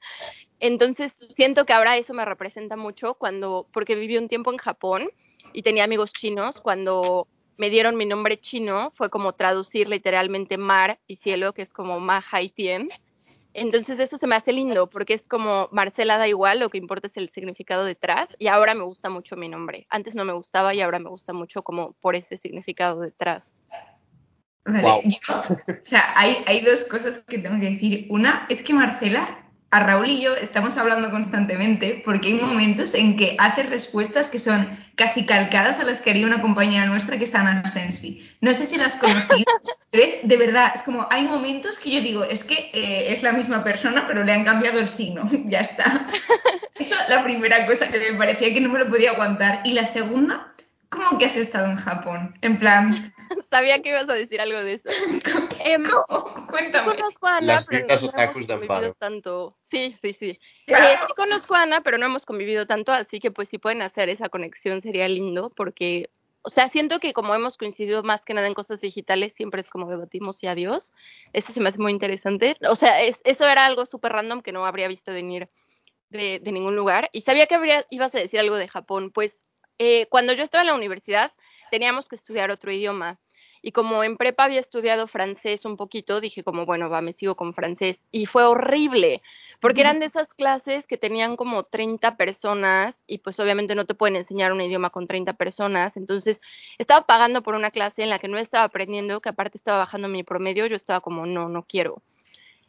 Entonces siento que ahora eso me representa mucho cuando, porque viví un tiempo en Japón y tenía amigos chinos, cuando me dieron mi nombre chino fue como traducir literalmente mar y cielo, que es como Ma Haitien. Entonces eso se me hace lindo porque es como Marcela da igual, lo que importa es el significado detrás y ahora me gusta mucho mi nombre. Antes no me gustaba y ahora me gusta mucho como por ese significado detrás. Vale, wow. yo, o sea, hay, hay dos cosas que tengo que decir. Una es que Marcela a Raúl y yo estamos hablando constantemente porque hay momentos en que hace respuestas que son casi calcadas a las que haría una compañera nuestra que es Ana Sensi. No sé si las conocí, (laughs) pero es de verdad, es como hay momentos que yo digo, es que eh, es la misma persona, pero le han cambiado el signo, (laughs) ya está. Eso es la primera cosa que me parecía que no me lo podía aguantar. Y la segunda, ¿cómo que has estado en Japón? En plan... (laughs) Sabía que ibas a decir algo de eso. Em, ¿Cómo? Cuéntame. Sí conozco a Ana, Las pero no hemos convivido tanto. Sí, sí, sí. Claro. Eh, sí conozco a Ana, pero no hemos convivido tanto, así que pues si pueden hacer esa conexión sería lindo, porque, o sea, siento que como hemos coincidido más que nada en cosas digitales, siempre es como debatimos y adiós. Eso se me hace muy interesante. O sea, es- eso era algo súper random que no habría visto venir de, de ningún lugar. Y sabía que habría, ibas a decir algo de Japón. Pues eh, cuando yo estaba en la universidad teníamos que estudiar otro idioma. Y como en prepa había estudiado francés un poquito, dije como, bueno, va, me sigo con francés. Y fue horrible, porque eran de esas clases que tenían como 30 personas y pues obviamente no te pueden enseñar un idioma con 30 personas. Entonces estaba pagando por una clase en la que no estaba aprendiendo, que aparte estaba bajando mi promedio, yo estaba como, no, no quiero.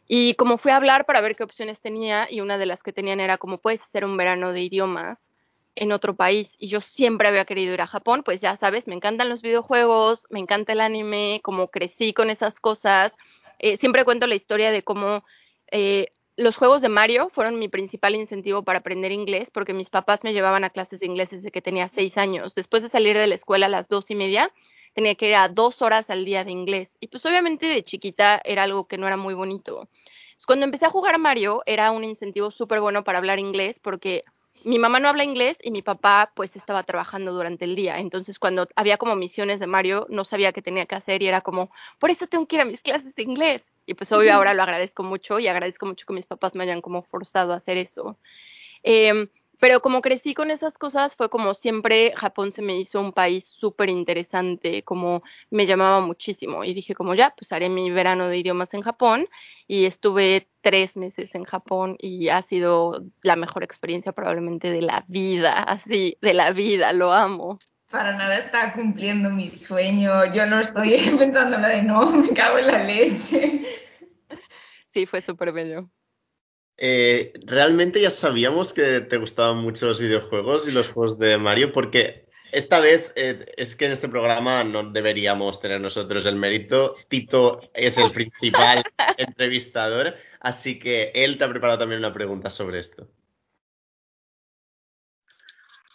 Y como fui a hablar para ver qué opciones tenía, y una de las que tenían era como puedes hacer un verano de idiomas en otro país, y yo siempre había querido ir a Japón, pues ya sabes, me encantan los videojuegos, me encanta el anime, como crecí con esas cosas. Eh, siempre cuento la historia de cómo eh, los juegos de Mario fueron mi principal incentivo para aprender inglés, porque mis papás me llevaban a clases de inglés desde que tenía seis años. Después de salir de la escuela a las dos y media, tenía que ir a dos horas al día de inglés. Y pues obviamente de chiquita era algo que no era muy bonito. Cuando empecé a jugar Mario era un incentivo súper bueno para hablar inglés porque mi mamá no habla inglés y mi papá pues estaba trabajando durante el día. Entonces cuando había como misiones de Mario no sabía qué tenía que hacer y era como, por eso tengo que ir a mis clases de inglés. Y pues obvio ahora lo agradezco mucho y agradezco mucho que mis papás me hayan como forzado a hacer eso. Eh, pero como crecí con esas cosas, fue como siempre Japón se me hizo un país súper interesante, como me llamaba muchísimo. Y dije como ya, pues haré mi verano de idiomas en Japón. Y estuve tres meses en Japón y ha sido la mejor experiencia probablemente de la vida, así, de la vida, lo amo. Para nada está cumpliendo mi sueño. Yo no estoy (laughs) pensando de no, me cago en la leche. Sí, fue súper bello. Eh, realmente ya sabíamos que te gustaban mucho los videojuegos y los juegos de Mario, porque esta vez eh, es que en este programa no deberíamos tener nosotros el mérito. Tito es el principal (laughs) entrevistador, así que él te ha preparado también una pregunta sobre esto.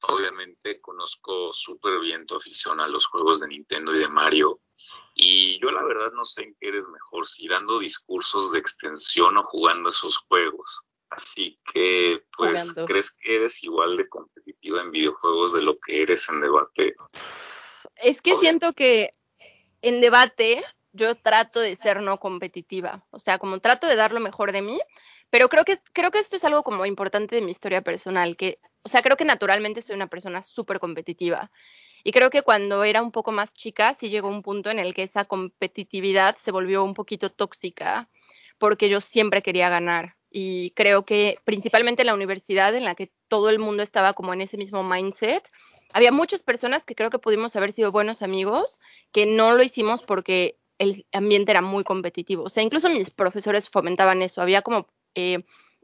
Obviamente conozco súper bien tu afición a los juegos de Nintendo y de Mario. Y yo la verdad no sé en qué eres mejor, si dando discursos de extensión o jugando esos juegos. Así que, pues, Jugando. ¿crees que eres igual de competitiva en videojuegos de lo que eres en debate? Es que Obvio. siento que en debate yo trato de ser no competitiva, o sea, como trato de dar lo mejor de mí, pero creo que, creo que esto es algo como importante de mi historia personal, que, o sea, creo que naturalmente soy una persona súper competitiva. Y creo que cuando era un poco más chica, sí llegó un punto en el que esa competitividad se volvió un poquito tóxica, porque yo siempre quería ganar. Y creo que principalmente en la universidad, en la que todo el mundo estaba como en ese mismo mindset, había muchas personas que creo que pudimos haber sido buenos amigos, que no lo hicimos porque el ambiente era muy competitivo. O sea, incluso mis profesores fomentaban eso. Había como eh,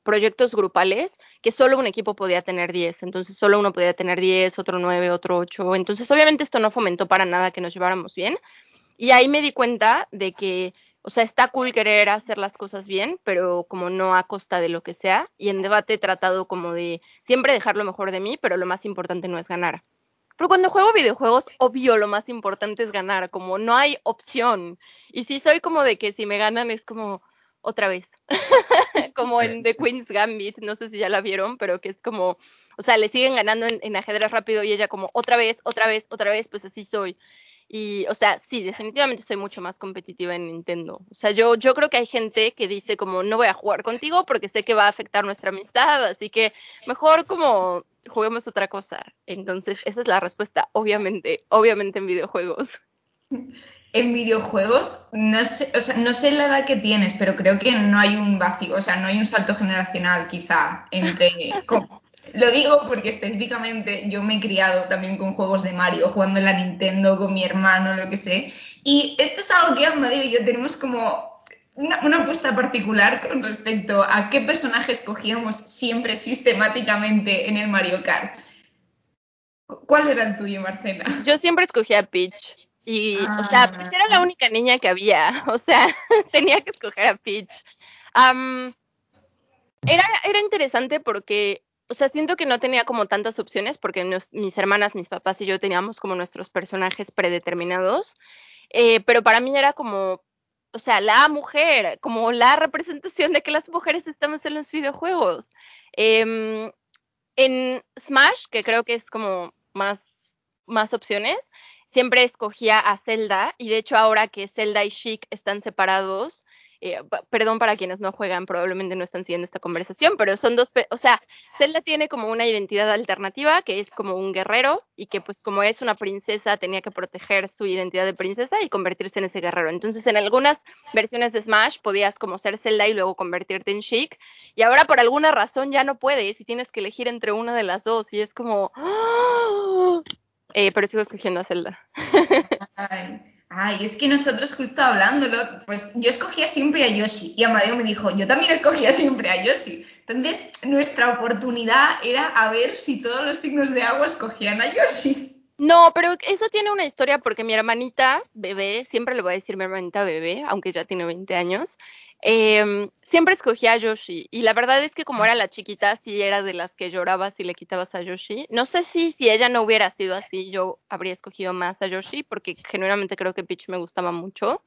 proyectos grupales que solo un equipo podía tener 10. Entonces, solo uno podía tener 10, otro 9, otro 8. Entonces, obviamente esto no fomentó para nada que nos lleváramos bien. Y ahí me di cuenta de que, o sea, está cool querer hacer las cosas bien, pero como no a costa de lo que sea. Y en debate he tratado como de siempre dejar lo mejor de mí, pero lo más importante no es ganar. Pero cuando juego videojuegos, obvio, lo más importante es ganar, como no hay opción. Y si soy como de que si me ganan es como otra vez, (laughs) (laughs) como en The Queen's Gambit, no sé si ya la vieron, pero que es como, o sea, le siguen ganando en, ajedrez rápido y ella como otra vez, otra vez, otra vez, pues así soy. Y, o sea, sí, definitivamente soy mucho más competitiva en Nintendo. O sea, yo, yo creo que hay gente que dice como, no voy a jugar contigo porque sé que va a afectar nuestra amistad, así que mejor como juguemos otra cosa. Entonces, esa es la respuesta, obviamente, obviamente en videojuegos. (laughs) En videojuegos, no sé, o sea, no sé la edad que tienes, pero creo que no hay un vacío, o sea, no hay un salto generacional quizá entre... (laughs) lo digo porque específicamente yo me he criado también con juegos de Mario, jugando en la Nintendo con mi hermano, lo que sé. Y esto es algo que Amadeo y yo tenemos como una, una apuesta particular con respecto a qué personaje escogíamos siempre sistemáticamente en el Mario Kart. ¿Cuál era el tuyo, Marcela? Yo siempre escogía a Peach. Y, o Ah. sea, Peach era la única niña que había. (laughs) O sea, (laughs) tenía que escoger a Peach. Am, era, era interesante porque, o sea, siento que no tenía como tantas opciones porque nos- mis hermanas, mis papás y yo teníamos como nuestros personajes predeterminados. Eh, pero para mí era como, o sea, la mujer, como la representación de que las mujeres estamos en los videojuegos. Em, en Smash, que creo que es como más, más opciones, siempre escogía a Zelda y de hecho ahora que Zelda y Chic están separados, eh, perdón para quienes no juegan, probablemente no están siguiendo esta conversación, pero son dos, o sea, Zelda tiene como una identidad alternativa que es como un guerrero y que pues como es una princesa tenía que proteger su identidad de princesa y convertirse en ese guerrero. Entonces en algunas versiones de Smash podías como ser Zelda y luego convertirte en Chic y ahora por alguna razón ya no puedes y tienes que elegir entre una de las dos y es como... ¡ah! Eh, pero sigo escogiendo a Zelda. Ay, es que nosotros justo hablándolo, pues yo escogía siempre a Yoshi y Amadeo me dijo, yo también escogía siempre a Yoshi. Entonces, nuestra oportunidad era a ver si todos los signos de agua escogían a Yoshi. No, pero eso tiene una historia porque mi hermanita bebé, siempre le voy a decir mi hermanita bebé, aunque ya tiene 20 años, eh, siempre escogía a Yoshi y la verdad es que como era la chiquita, sí era de las que lloraba si le quitabas a Yoshi. No sé si si ella no hubiera sido así, yo habría escogido más a Yoshi porque genuinamente creo que Peach me gustaba mucho,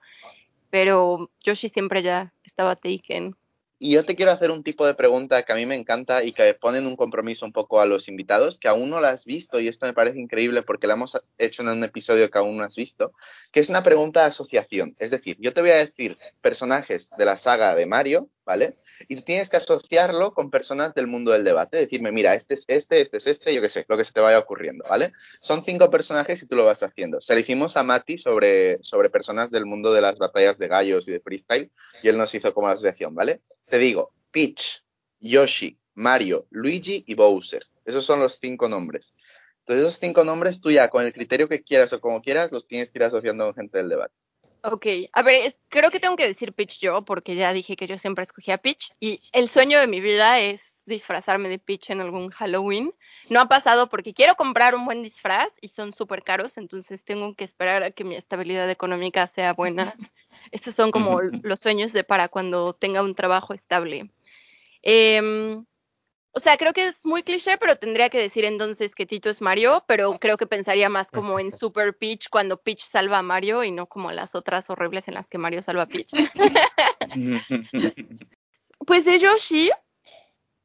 pero Yoshi siempre ya estaba taken. Y yo te quiero hacer un tipo de pregunta que a mí me encanta y que ponen un compromiso un poco a los invitados, que aún no la has visto y esto me parece increíble porque la hemos hecho en un episodio que aún no has visto, que es una pregunta de asociación. Es decir, yo te voy a decir personajes de la saga de Mario, ¿vale? Y tienes que asociarlo con personas del mundo del debate, decirme, mira, este es este, este es este, yo qué sé, lo que se te vaya ocurriendo, ¿vale? Son cinco personajes y tú lo vas haciendo. Se lo hicimos a Mati sobre, sobre personas del mundo de las batallas de gallos y de freestyle y él nos hizo como la asociación, ¿vale? Te digo, Peach, Yoshi, Mario, Luigi y Bowser. Esos son los cinco nombres. Entonces, esos cinco nombres tú ya, con el criterio que quieras o como quieras, los tienes que ir asociando con gente del debate. Ok, a ver, creo que tengo que decir Peach yo, porque ya dije que yo siempre escogía Peach, y el sueño de mi vida es disfrazarme de Peach en algún Halloween. No ha pasado porque quiero comprar un buen disfraz y son súper caros, entonces tengo que esperar a que mi estabilidad económica sea buena. (laughs) Estos son como (laughs) los sueños de para cuando tenga un trabajo estable. Eh, o sea, creo que es muy cliché, pero tendría que decir entonces que Tito es Mario, pero creo que pensaría más como en Super Peach cuando Peach salva a Mario y no como las otras horribles en las que Mario salva a Peach. (laughs) (laughs) pues de Yoshi,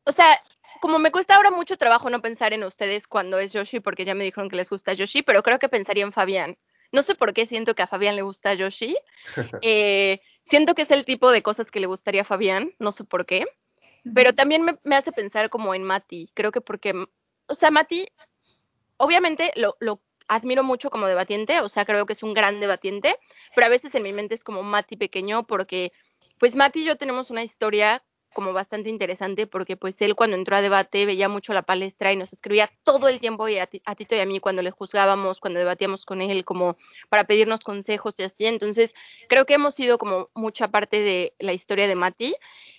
o sea, como me cuesta ahora mucho trabajo no pensar en ustedes cuando es Yoshi, porque ya me dijeron que les gusta Yoshi, pero creo que pensaría en Fabián. No sé por qué siento que a Fabián le gusta Yoshi. (laughs) Eh, siento que es el tipo de cosas que le gustaría a Fabián, no sé por qué. Pero también me, hace pensar como en Mati. Creo que porque, o sea, Mati, obviamente lo, lo admiro mucho como debatiente, o sea, creo que es un gran debatiente, pero a veces en mi mente es como Mati pequeño porque, pues Mati y yo tenemos una historia como bastante interesante porque pues él cuando entró a debate veía mucho la palestra y nos escribía todo el tiempo y a, a, Tito y a mí cuando le juzgábamos, cuando debatíamos con él como para pedirnos consejos y así. Entonces creo que hemos sido como mucha parte de la historia de Mati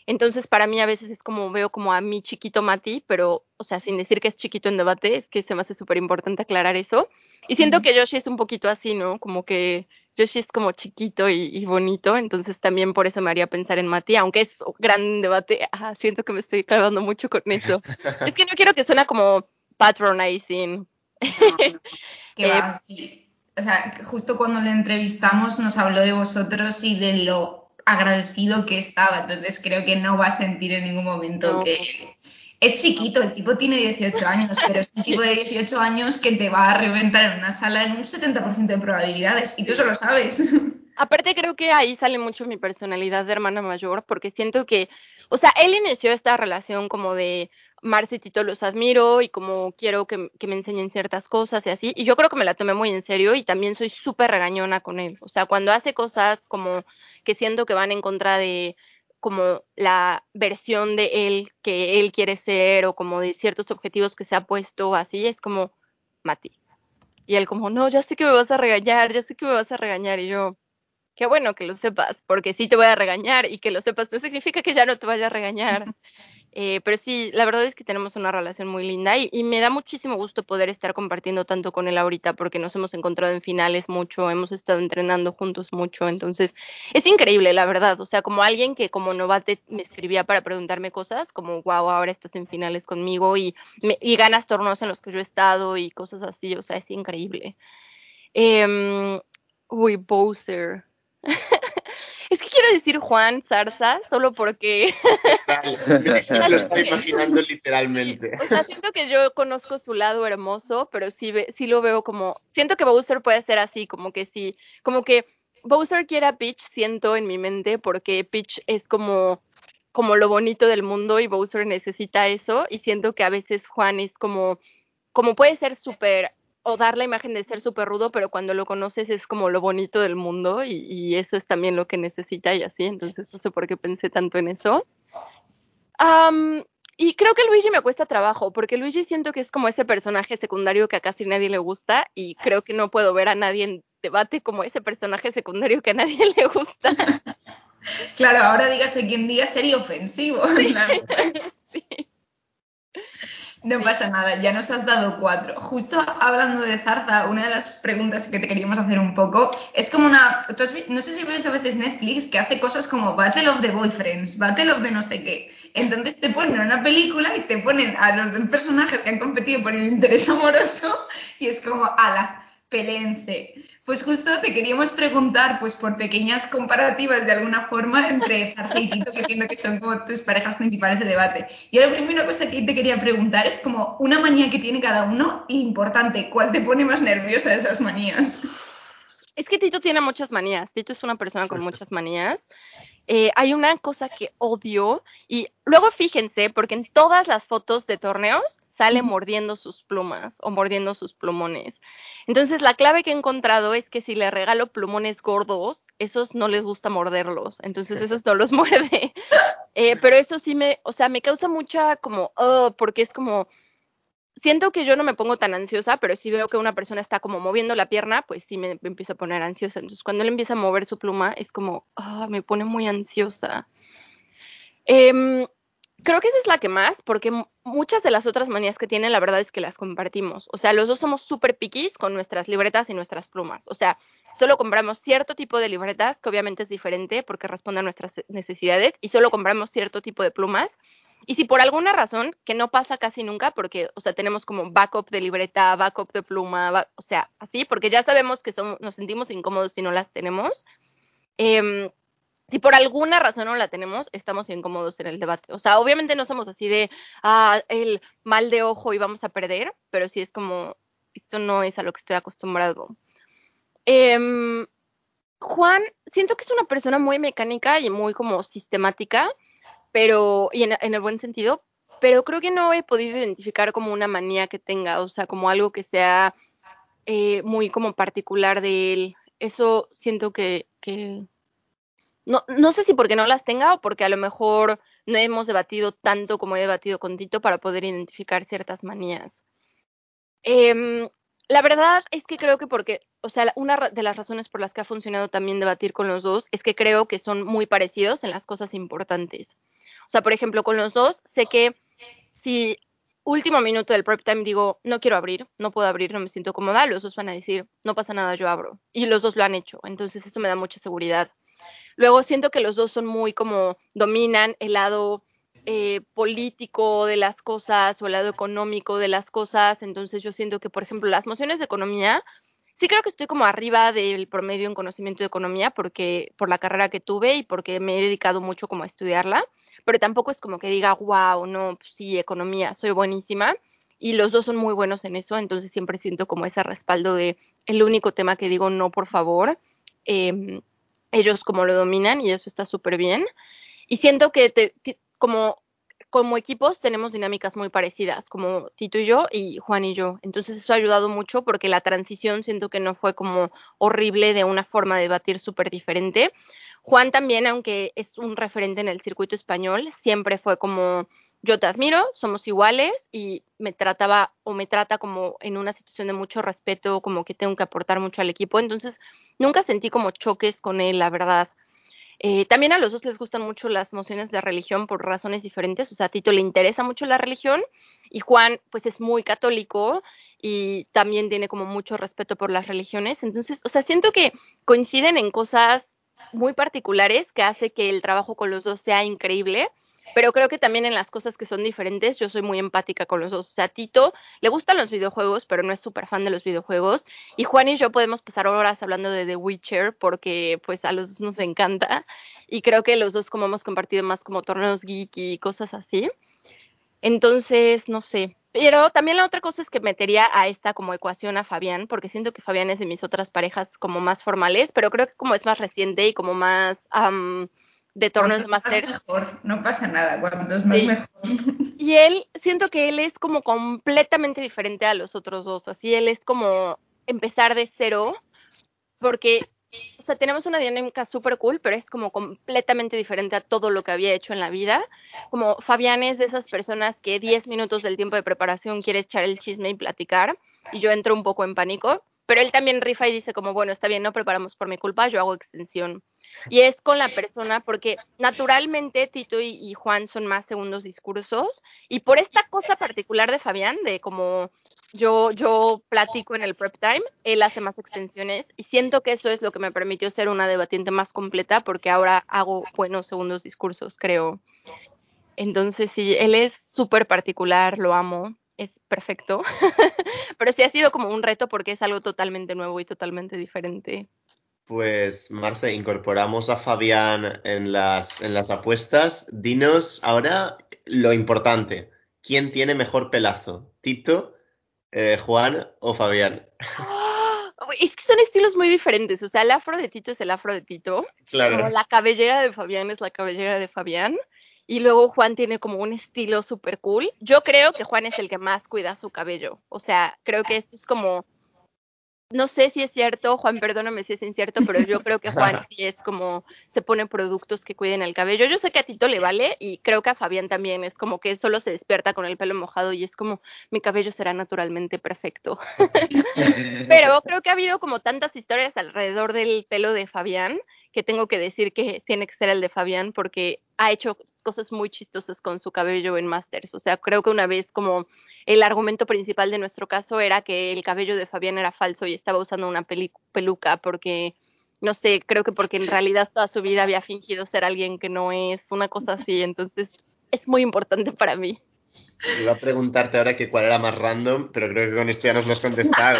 entonces, para mí a veces es como veo como a mi chiquito Mati, pero, o sea, sin decir que es chiquito en debate, es que se me hace súper importante aclarar eso. Y siento que Yoshi es un poquito así, ¿no? Como que Yoshi es como chiquito y, bonito, entonces también por eso me haría pensar en Mati, aunque es gran debate, siento que me estoy clavando mucho con eso. (laughs) es que no quiero que suena como patronizing. (laughs) que va, eh, sí. O sea, justo cuando le entrevistamos nos habló de vosotros y de lo agradecido que estaba, entonces creo que no va a sentir en ningún momento que... Es chiquito, el tipo tiene 18 años, pero es un tipo de 18 años que te va a reventar en una sala en un 70% de probabilidades y tú eso lo sabes. Aparte creo que ahí sale mucho mi personalidad de hermana mayor, porque siento que, o sea, él inició esta relación como de Marce y Tito los admiro y como quiero que, me enseñen ciertas cosas y así. Y yo creo que me la tomé muy en serio y también soy súper regañona con él. O sea, cuando hace cosas como que siento que van en contra de como la versión de él que él quiere ser o como de ciertos objetivos que se ha puesto así, es como Mati. Y él como, no, ya sé que me vas a regañar, ya sé que me vas a regañar. Y yo, qué bueno que lo sepas, porque sí te voy a regañar y que lo sepas no significa que ya no te vaya a regañar. (laughs) Eh, pero sí, la verdad es que tenemos una relación muy linda y, me da muchísimo gusto poder estar compartiendo tanto con él ahorita porque nos hemos encontrado en finales mucho, hemos estado entrenando juntos mucho, entonces es increíble, la verdad. O sea, como alguien que como novate me escribía para preguntarme cosas, como, wow, ahora estás en finales conmigo y, y ganas torneos en los que yo he estado y cosas así, o sea, es increíble. Eh, uy, Bowser. Es que quiero decir Juan Zarza solo porque. (laughs) me estoy imaginando literalmente. O sea, siento que yo conozco su lado hermoso, pero sí, sí lo veo como. Siento que Bowser puede ser así, como que sí. Como que Bowser quiere a Peach, siento en mi mente, porque Peach es como como lo bonito del mundo y Bowser necesita eso y siento que a veces Juan es como como puede ser súper o dar la imagen de ser súper rudo, pero cuando lo conoces es como lo bonito del mundo y, eso es también lo que necesita y así, entonces no sé por qué pensé tanto en eso. y creo que Luigi me cuesta trabajo, porque Luigi siento que es como ese personaje secundario que a casi nadie le gusta y creo que no puedo ver a nadie en debate como ese personaje secundario que a nadie (laughs) le gusta. Claro, ahora dígase quien diga sería ofensivo. (laughs) (laughs) sí. No pasa nada, ya nos has dado cuatro. Justo hablando de Zarza, una de las preguntas que te queríamos hacer un poco es como una. no sé si ves a veces Netflix que hace cosas como Battle of the Boyfriends, Battle of the no sé qué. Entonces te ponen una película y te ponen a los dos personajes que han competido por el interés amoroso y es como, ala, peleense. Pues justo te queríamos preguntar, pues por pequeñas comparativas de alguna forma entre Zarza y Tito, que entiendo que son como tus parejas principales de debate. Y la primera cosa que te quería preguntar es como una manía que tiene cada uno y importante, ¿cuál te pone más nerviosa de esas manías? Es que Tito tiene muchas manías. Tito es una persona con muchas manías. Eh, hay una cosa que odio y luego fíjense, porque en todas las fotos de torneos sale mordiendo sus plumas o mordiendo sus plumones. Entonces la clave que he encontrado es que si le regalo plumones gordos, esos no les gusta morderlos, entonces esos no los (laughs) muerde. Eh, pero eso sí me, o sea, me causa mucha como, oh, porque es como, siento que yo no me pongo tan ansiosa, pero si veo que una persona está como moviendo la pierna, pues sí me, empiezo a poner ansiosa. Entonces, cuando él empieza a mover su pluma, es como, ah, me pone muy ansiosa. Em, creo que esa es la que más, porque muchas de las otras manías que tiene, la verdad es que las compartimos. O sea, los dos somos súper piquis con nuestras libretas y nuestras plumas. O sea, solo compramos cierto tipo de libretas, que obviamente es diferente porque responde a nuestras necesidades, y solo compramos cierto tipo de plumas. Y si por alguna razón, que no pasa casi nunca, porque, o sea, tenemos como backup de libreta, backup de pluma, o sea, así, porque ya sabemos que somos, nos sentimos incómodos si no las tenemos. Em, si por alguna razón no la tenemos, estamos incómodos en el debate. O sea, obviamente no somos así de, ah, el mal de ojo y vamos a perder, pero sí es como, esto no es a lo que estoy acostumbrado. Em, Juan, siento que es una persona muy mecánica y muy como sistemática pero, y en, el buen sentido, pero creo que no he podido identificar como una manía que tenga, o sea, como algo que sea eh, muy como particular de él. Eso siento que, no, no sé si porque no las tenga o porque a lo mejor no hemos debatido tanto como he debatido con Tito para poder identificar ciertas manías. Em, la verdad es que creo que porque, o sea, una de las razones por las que ha funcionado también debatir con los dos es que creo que son muy parecidos en las cosas importantes. O sea, por ejemplo, con los dos, sé que si último minuto del prep time digo, no quiero abrir, no puedo abrir, no me siento cómoda, los dos van a decir, no pasa nada, yo abro. Y los dos lo han hecho, entonces eso me da mucha seguridad. Luego siento que los dos son muy como dominan el lado eh, político de las cosas o el lado económico de las cosas, entonces yo siento que, por ejemplo, las mociones de economía, sí creo que estoy como arriba del promedio en conocimiento de economía porque por la carrera que tuve y porque me he dedicado mucho como a estudiarla pero tampoco es como que diga, wow, no, pues sí, economía, soy buenísima. Y los dos son muy buenos en eso, entonces siempre siento como ese respaldo de el único tema que digo, no, por favor. Em, ellos como lo dominan y eso está súper bien. Y siento que como, como equipos tenemos dinámicas muy parecidas, como Tito y yo y Juan y yo. Entonces eso ha ayudado mucho porque la transición siento que no fue como horrible de una forma de debatir súper diferente, Juan también, aunque es un referente en el circuito español, siempre fue como, yo te admiro, somos iguales y me trataba o me trata como en una situación de mucho respeto, como que tengo que aportar mucho al equipo. Entonces, nunca sentí como choques con él, la verdad. Eh, también a los dos les gustan mucho las mociones de religión por razones diferentes. O sea, a Tito le interesa mucho la religión y Juan, pues es muy católico y también tiene como mucho respeto por las religiones. Entonces, o sea, siento que coinciden en cosas muy particulares que hace que el trabajo con los dos sea increíble, pero creo que también en las cosas que son diferentes yo soy muy empática con los dos. O sea, Tito le gustan los videojuegos, pero no es súper fan de los videojuegos. Y Juan y yo podemos pasar horas hablando de The Witcher porque pues a los dos nos encanta. Y creo que los dos como hemos compartido más como torneos geek y cosas así. Entonces, no sé. Pero también la otra cosa es que metería a esta como ecuación a Fabián, porque siento que Fabián es de mis otras parejas como más formales, pero creo que como es más reciente y como más de torneos de máster. mejor, no pasa nada, cuando es más mejor. Y él, siento que él es como completamente diferente a los otros dos, así él es como empezar de cero, porque, o sea, tenemos una dinámica súper cool, pero es como completamente diferente a todo lo que había hecho en la vida. Como Fabián es de esas personas que 10 minutos del tiempo de preparación quiere echar el chisme y platicar, y yo entro un poco en pánico, pero él también rifa y dice como, bueno, está bien, no preparamos por mi culpa, yo hago extensión. Y es con la persona, porque naturalmente Tito y, Juan son más segundos discursos, y por esta cosa particular de Fabián, de como yo, yo platico en el prep time, él hace más extensiones, y siento que eso es lo que me permitió ser una debatiente más completa, porque ahora hago buenos segundos discursos, creo. Entonces, sí, él es súper particular, lo amo, es perfecto, (laughs) pero sí ha sido como un reto porque es algo totalmente nuevo y totalmente diferente. Pues, Marce, incorporamos a Fabián en las, en las apuestas. Dinos ahora lo importante. ¿Quién tiene mejor pelazo? ¿Tito, eh, Juan o Fabián? Es que son estilos muy diferentes. O sea, el afro de Tito es el afro de Tito. Claro. Como la cabellera de Fabián es la cabellera de Fabián. Y luego Juan tiene como un estilo súper cool. Yo creo que Juan es el que más cuida su cabello. O sea, creo que esto es como no sé si es cierto, Juan, perdóname si es incierto, pero yo creo que Juan (laughs) sí es como se pone productos que cuiden el cabello. Yo sé que a Tito le vale y creo que a Fabián también es como que solo se despierta con el pelo mojado y es como mi cabello será naturalmente perfecto. (laughs) pero creo que ha habido como tantas historias alrededor del pelo de Fabián que tengo que decir que tiene que ser el de Fabián porque ha hecho cosas muy chistosas con su cabello en Masters. O sea, creo que una vez como el argumento principal de nuestro caso era que el cabello de Fabián era falso y estaba usando una peluca porque, no sé, creo que porque en realidad toda su vida había fingido ser alguien que no es, una cosa así. (laughs) Entonces, es muy importante para mí. Iba a preguntarte ahora que cuál era más random, pero creo que con esto ya nos lo has contestado.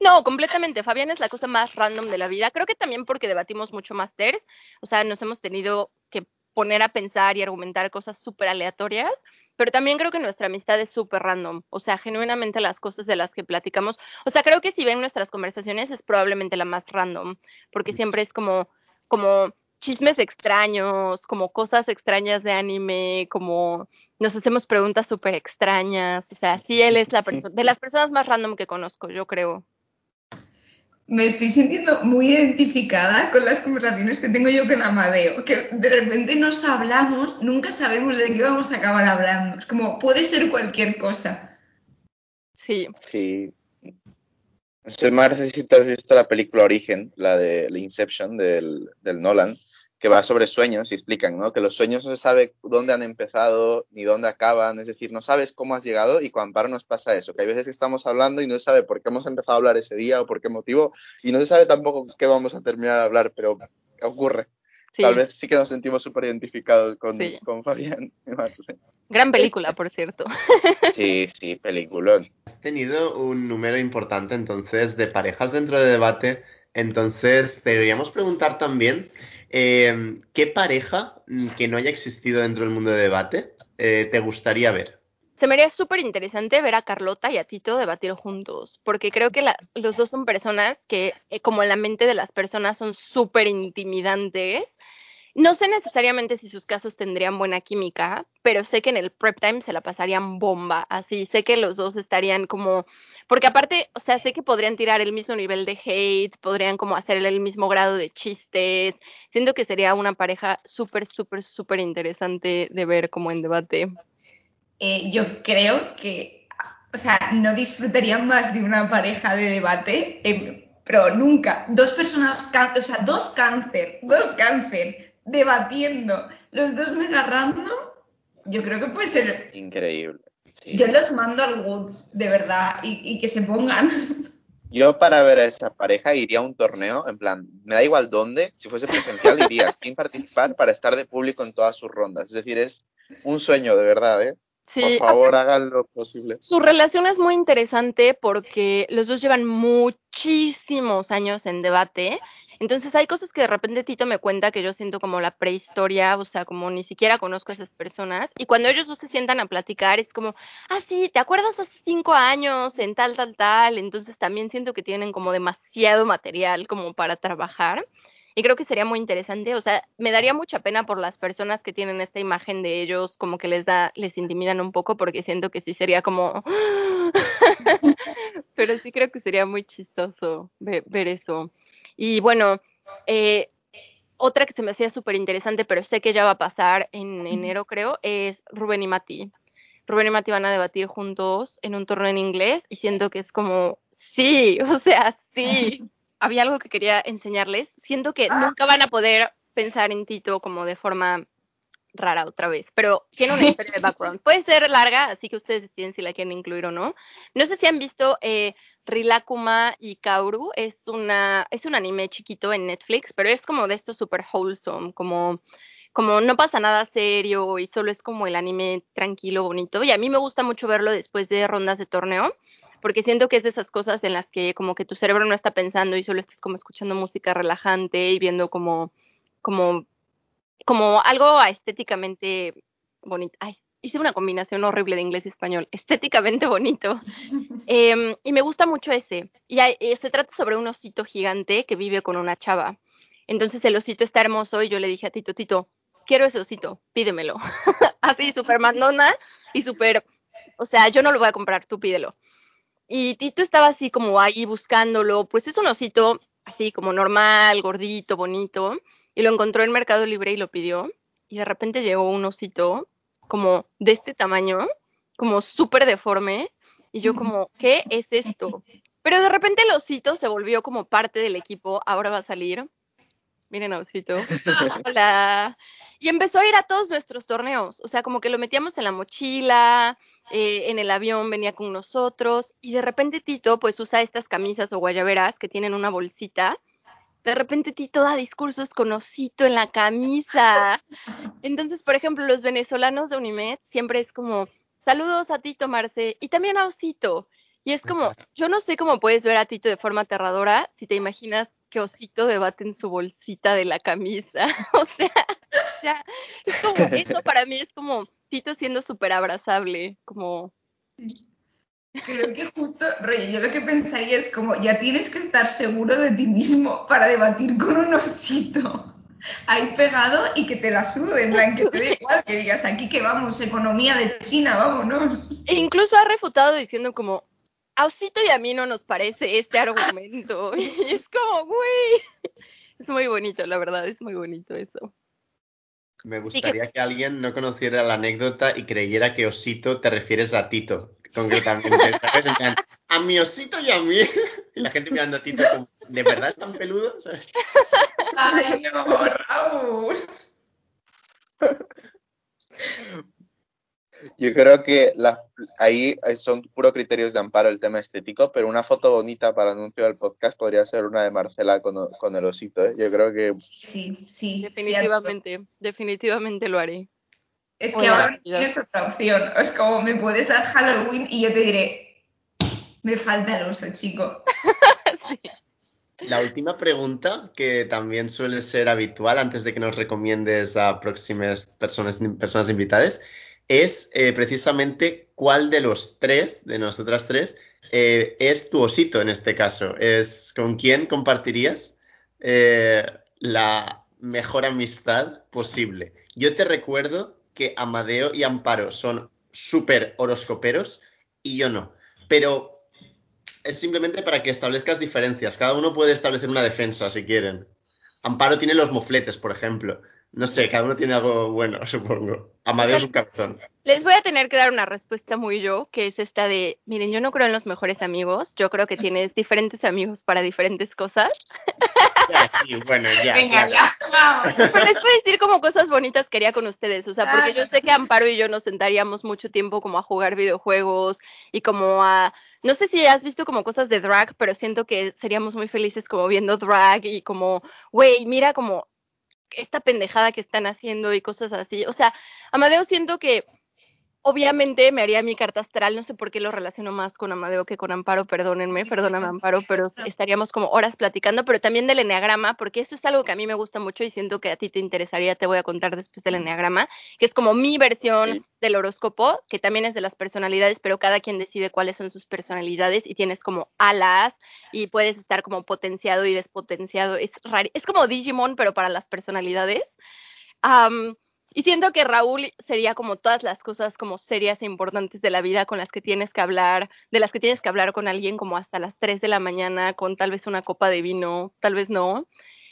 No, (laughs) completamente. Fabián es la cosa más random de la vida. Creo que también porque debatimos mucho Masters. O sea, nos hemos tenido que poner a pensar y argumentar cosas súper aleatorias, pero también creo que nuestra amistad es súper random, o sea, genuinamente las cosas de las que platicamos, o sea, creo que si ven nuestras conversaciones es probablemente la más random, porque siempre es como, como chismes extraños, como cosas extrañas de anime, como nos hacemos preguntas súper extrañas, o sea, sí, él es la de las personas más random que conozco, yo creo me estoy sintiendo muy identificada con las conversaciones que tengo yo con Amadeo, que de repente nos hablamos, nunca sabemos de qué vamos a acabar hablando. Es como, puede ser cualquier cosa. Sí. Sí. No sé, Marce, si tú has visto la película Origen, la de la Inception del, del Nolan que va sobre sueños y explican, ¿no? Que los sueños no se sabe dónde han empezado ni dónde acaban, es decir, no sabes cómo has llegado y con Amparo nos pasa eso, que hay veces que estamos hablando y no se sabe por qué hemos empezado a hablar ese día o por qué motivo y no se sabe tampoco qué vamos a terminar de hablar, pero ocurre. Tal vez sí que nos sentimos súper identificados con, con Fabián. Gran película, por cierto. (laughs) Sí, sí, peliculón. Has tenido un número importante entonces de parejas dentro de debate, entonces deberíamos preguntar también Em, ¿Qué pareja mm, que no haya existido dentro del mundo de debate eh, te gustaría ver? Se me haría súper interesante ver a Carlota y a Tito debatir juntos, porque creo que los dos son personas que, eh, como en la mente de las personas, son súper intimidantes. No sé necesariamente si sus casos tendrían buena química, pero sé que en el prep time se la pasarían bomba. Así, sé que los dos estarían como porque aparte, o sea, sé que podrían tirar el mismo nivel de hate, podrían como hacer el mismo grado de chistes. Siento que sería una pareja súper, súper, súper interesante de ver como en debate. Eh, yo creo que, o sea, no disfrutaría más de una pareja de debate, eh, pero nunca. Dos personas, o sea, dos cáncer, dos cáncer, debatiendo, los dos mega random, yo creo que puede ser... Increíble. Yo los mando al Woods, de verdad, y, que se pongan. (laughs) Yo para ver a esa pareja iría a un torneo, en plan, me da igual dónde, si fuese presencial iría (laughs) sin participar para estar de público en todas sus rondas. Es decir, es un sueño de verdad, ¿eh? Sí, Por favor, hagan lo posible. Su relación es muy interesante porque los dos llevan muchísimos años en debate. Entonces hay cosas que de repente Tito me cuenta que yo siento como la prehistoria, o sea, como ni siquiera conozco a esas personas. Y cuando ellos dos se sientan a platicar es como, ah, sí, ¿te acuerdas hace cinco años en tal, tal, tal? Entonces también siento que tienen como demasiado material como para trabajar. Y creo que sería muy interesante, o sea, me daría mucha pena por las personas que tienen esta imagen de ellos, como que les da, les intimidan un poco, porque siento que sí sería como, (laughs) (laughs) pero sí creo que sería muy chistoso ver, ver eso. Y bueno, eh, otra que se me hacía súper interesante, pero sé que ya va a pasar en enero, creo, es Rubén y Mati. Rubén y Mati van a debatir juntos en un torneo en inglés y siento que es como, sí, (laughs) o sea, sí (laughs) había algo que quería enseñarles. Siento que nunca van a poder pensar en Tito como de forma rara otra vez, pero tiene una historia de (laughs) background. Puede ser larga, así que ustedes deciden si la quieren incluir o no. No sé si han visto eh, Rilakuma y Kaoru, es, una, es un anime chiquito en Netflix, pero es como de esto súper wholesome, como, como no pasa nada serio y solo es como el anime tranquilo, bonito. Y a mí me gusta mucho verlo después de rondas de torneo porque siento que es de esas cosas en las que como que tu cerebro no está pensando y solo estás como escuchando música relajante y viendo como, como, como algo estéticamente bonito. Ay, hice una combinación horrible de inglés y español, estéticamente bonito. (laughs) eh, y me gusta mucho ese. Y hay, eh, se trata sobre un osito gigante que vive con una chava. Entonces el osito está hermoso y yo le dije a Tito, Tito, quiero ese osito, pídemelo. (laughs) Así, súper mandona y súper, o sea, yo no lo voy a comprar, tú pídelo. Y Tito estaba así como ahí buscándolo, pues es un osito así como normal, gordito, bonito, y lo encontró en Mercado Libre y lo pidió. Y de repente llegó un osito como de este tamaño, como súper deforme, y yo como, ¿qué es esto? Pero de repente el osito se volvió como parte del equipo, ahora va a salir. Miren a osito. (laughs) Hola. Y empezó a ir a todos nuestros torneos, o sea, como que lo metíamos en la mochila, eh, en el avión venía con nosotros y de repente Tito pues usa estas camisas o guayaberas que tienen una bolsita. De repente Tito da discursos con osito en la camisa. (laughs) Entonces, por ejemplo, los venezolanos de Unimed siempre es como, saludos a Tito Marce y también a Osito. Y es como, yo no sé cómo puedes ver a Tito de forma aterradora si te imaginas que Osito debate en su bolsita de la camisa. (laughs) o sea, ya, es como, eso (laughs) para mí es como Tito siendo súper abrazable, como... Creo que justo, rollo, yo lo que pensaría es como, ya tienes que estar seguro de ti mismo para debatir con un osito ahí pegado y que te la sude, en plan, que te dé igual, que digas, aquí que vamos, economía de China, vámonos. E incluso ha refutado diciendo como, a Osito y a mí no nos parece este argumento. (laughs) Y es como, güey, es muy bonito, la verdad, es muy bonito eso. Me gustaría que... que... alguien no conociera la anécdota y creyera que Osito te refieres a Tito, concretamente, ¿sabes? En plan, a mi Osito y a mí. (laughs) Y la gente mirando a Tito como, ¿de verdad es tan peludo? Ay, no, Raúl. Yo creo que la, ahí son puros criterios de amparo el tema estético, pero una foto bonita para el anuncio del podcast podría ser una de Marcela con, con el osito. ¿eh? Yo creo que. Sí, sí. Definitivamente, cierto. definitivamente lo haré. Es que ahora no tienes otra opción. Es como me puedes dar Halloween y yo te diré, me falta el oso, chico. sí. (laughs) La última pregunta, que también suele ser habitual antes de que nos recomiendes a próximas personas, personas invitadas, es eh, precisamente cuál de los tres, de nosotras tres, eh, es tu osito en este caso. Es con quién compartirías eh, la mejor amistad posible. Yo te recuerdo que Amadeo y Amparo son súper horoscoperos y yo no. Pero es simplemente para que establezcas diferencias. Cada uno puede establecer una defensa si quieren. Amparo tiene los mofletes, por ejemplo. No sé, cada uno tiene algo bueno, (laughs) supongo. Amadeo es un cabezón. Les voy a tener que dar una respuesta muy yo, que es esta de, miren, yo no creo en los mejores amigos, yo creo que tienes (laughs) diferentes amigos para diferentes cosas. Ya, sí, bueno, ya. Venga, claro. ya. Pero les puedo decir como cosas bonitas que haría con ustedes, o sea, porque yo sé que Amparo y yo nos sentaríamos mucho tiempo como a jugar videojuegos y como a, no sé si has visto como cosas de drag, pero siento que seríamos muy felices como viendo drag y como, güey, mira como esta pendejada que están haciendo y cosas así. O sea, Amadeo siento que obviamente me haría mi carta astral, no sé por qué lo relaciono más con Amadeo que con Amparo, perdónenme, perdóname Amparo, pero estaríamos como horas platicando, pero también del enneagrama, porque eso es algo que a mí me gusta mucho y siento que a ti te interesaría, te voy a contar después del enneagrama, que es como mi versión Sí. del horóscopo, que también es de las personalidades, pero cada quien decide cuáles son sus personalidades y tienes como alas y puedes estar como potenciado y despotenciado. Es raro, es como Digimon, pero para las personalidades. Y siento que Raúl sería como todas las cosas como serias e importantes de la vida con las que tienes que hablar, de las que tienes que hablar con alguien como hasta las 3 de la mañana, con tal vez una copa de vino, tal vez no.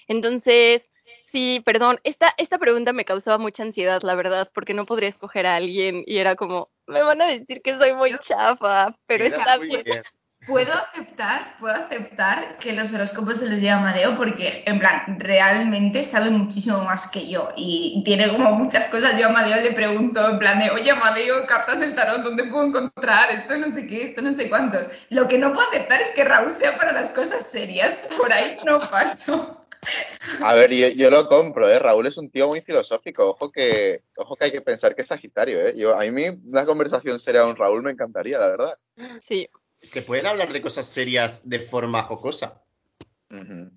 Entonces, sí, perdón, esta, esta pregunta me causaba mucha ansiedad, la verdad, porque no podría escoger a alguien y era como, me van a decir que soy muy chafa, pero está bien. Puedo aceptar, puedo aceptar que los horóscopos se los lleva Amadeo porque, en plan, realmente sabe muchísimo más que yo y tiene como muchas cosas. Yo a Amadeo le pregunto, en plan de, oye, Amadeo, cartas del tarot, ¿dónde puedo encontrar esto? No sé qué, esto no sé cuántos. Lo que no puedo aceptar es que Raúl sea para las cosas serias. (laughs) Por ahí no paso. A ver, yo, yo lo compro, ¿eh? Raúl es un tío muy filosófico. Ojo que, ojo que hay que pensar que es Sagitario, ¿eh? Yo, a mí una conversación seria con Raúl me encantaría, la verdad. Sí. ¿Se pueden hablar de cosas serias de forma jocosa? Ujú.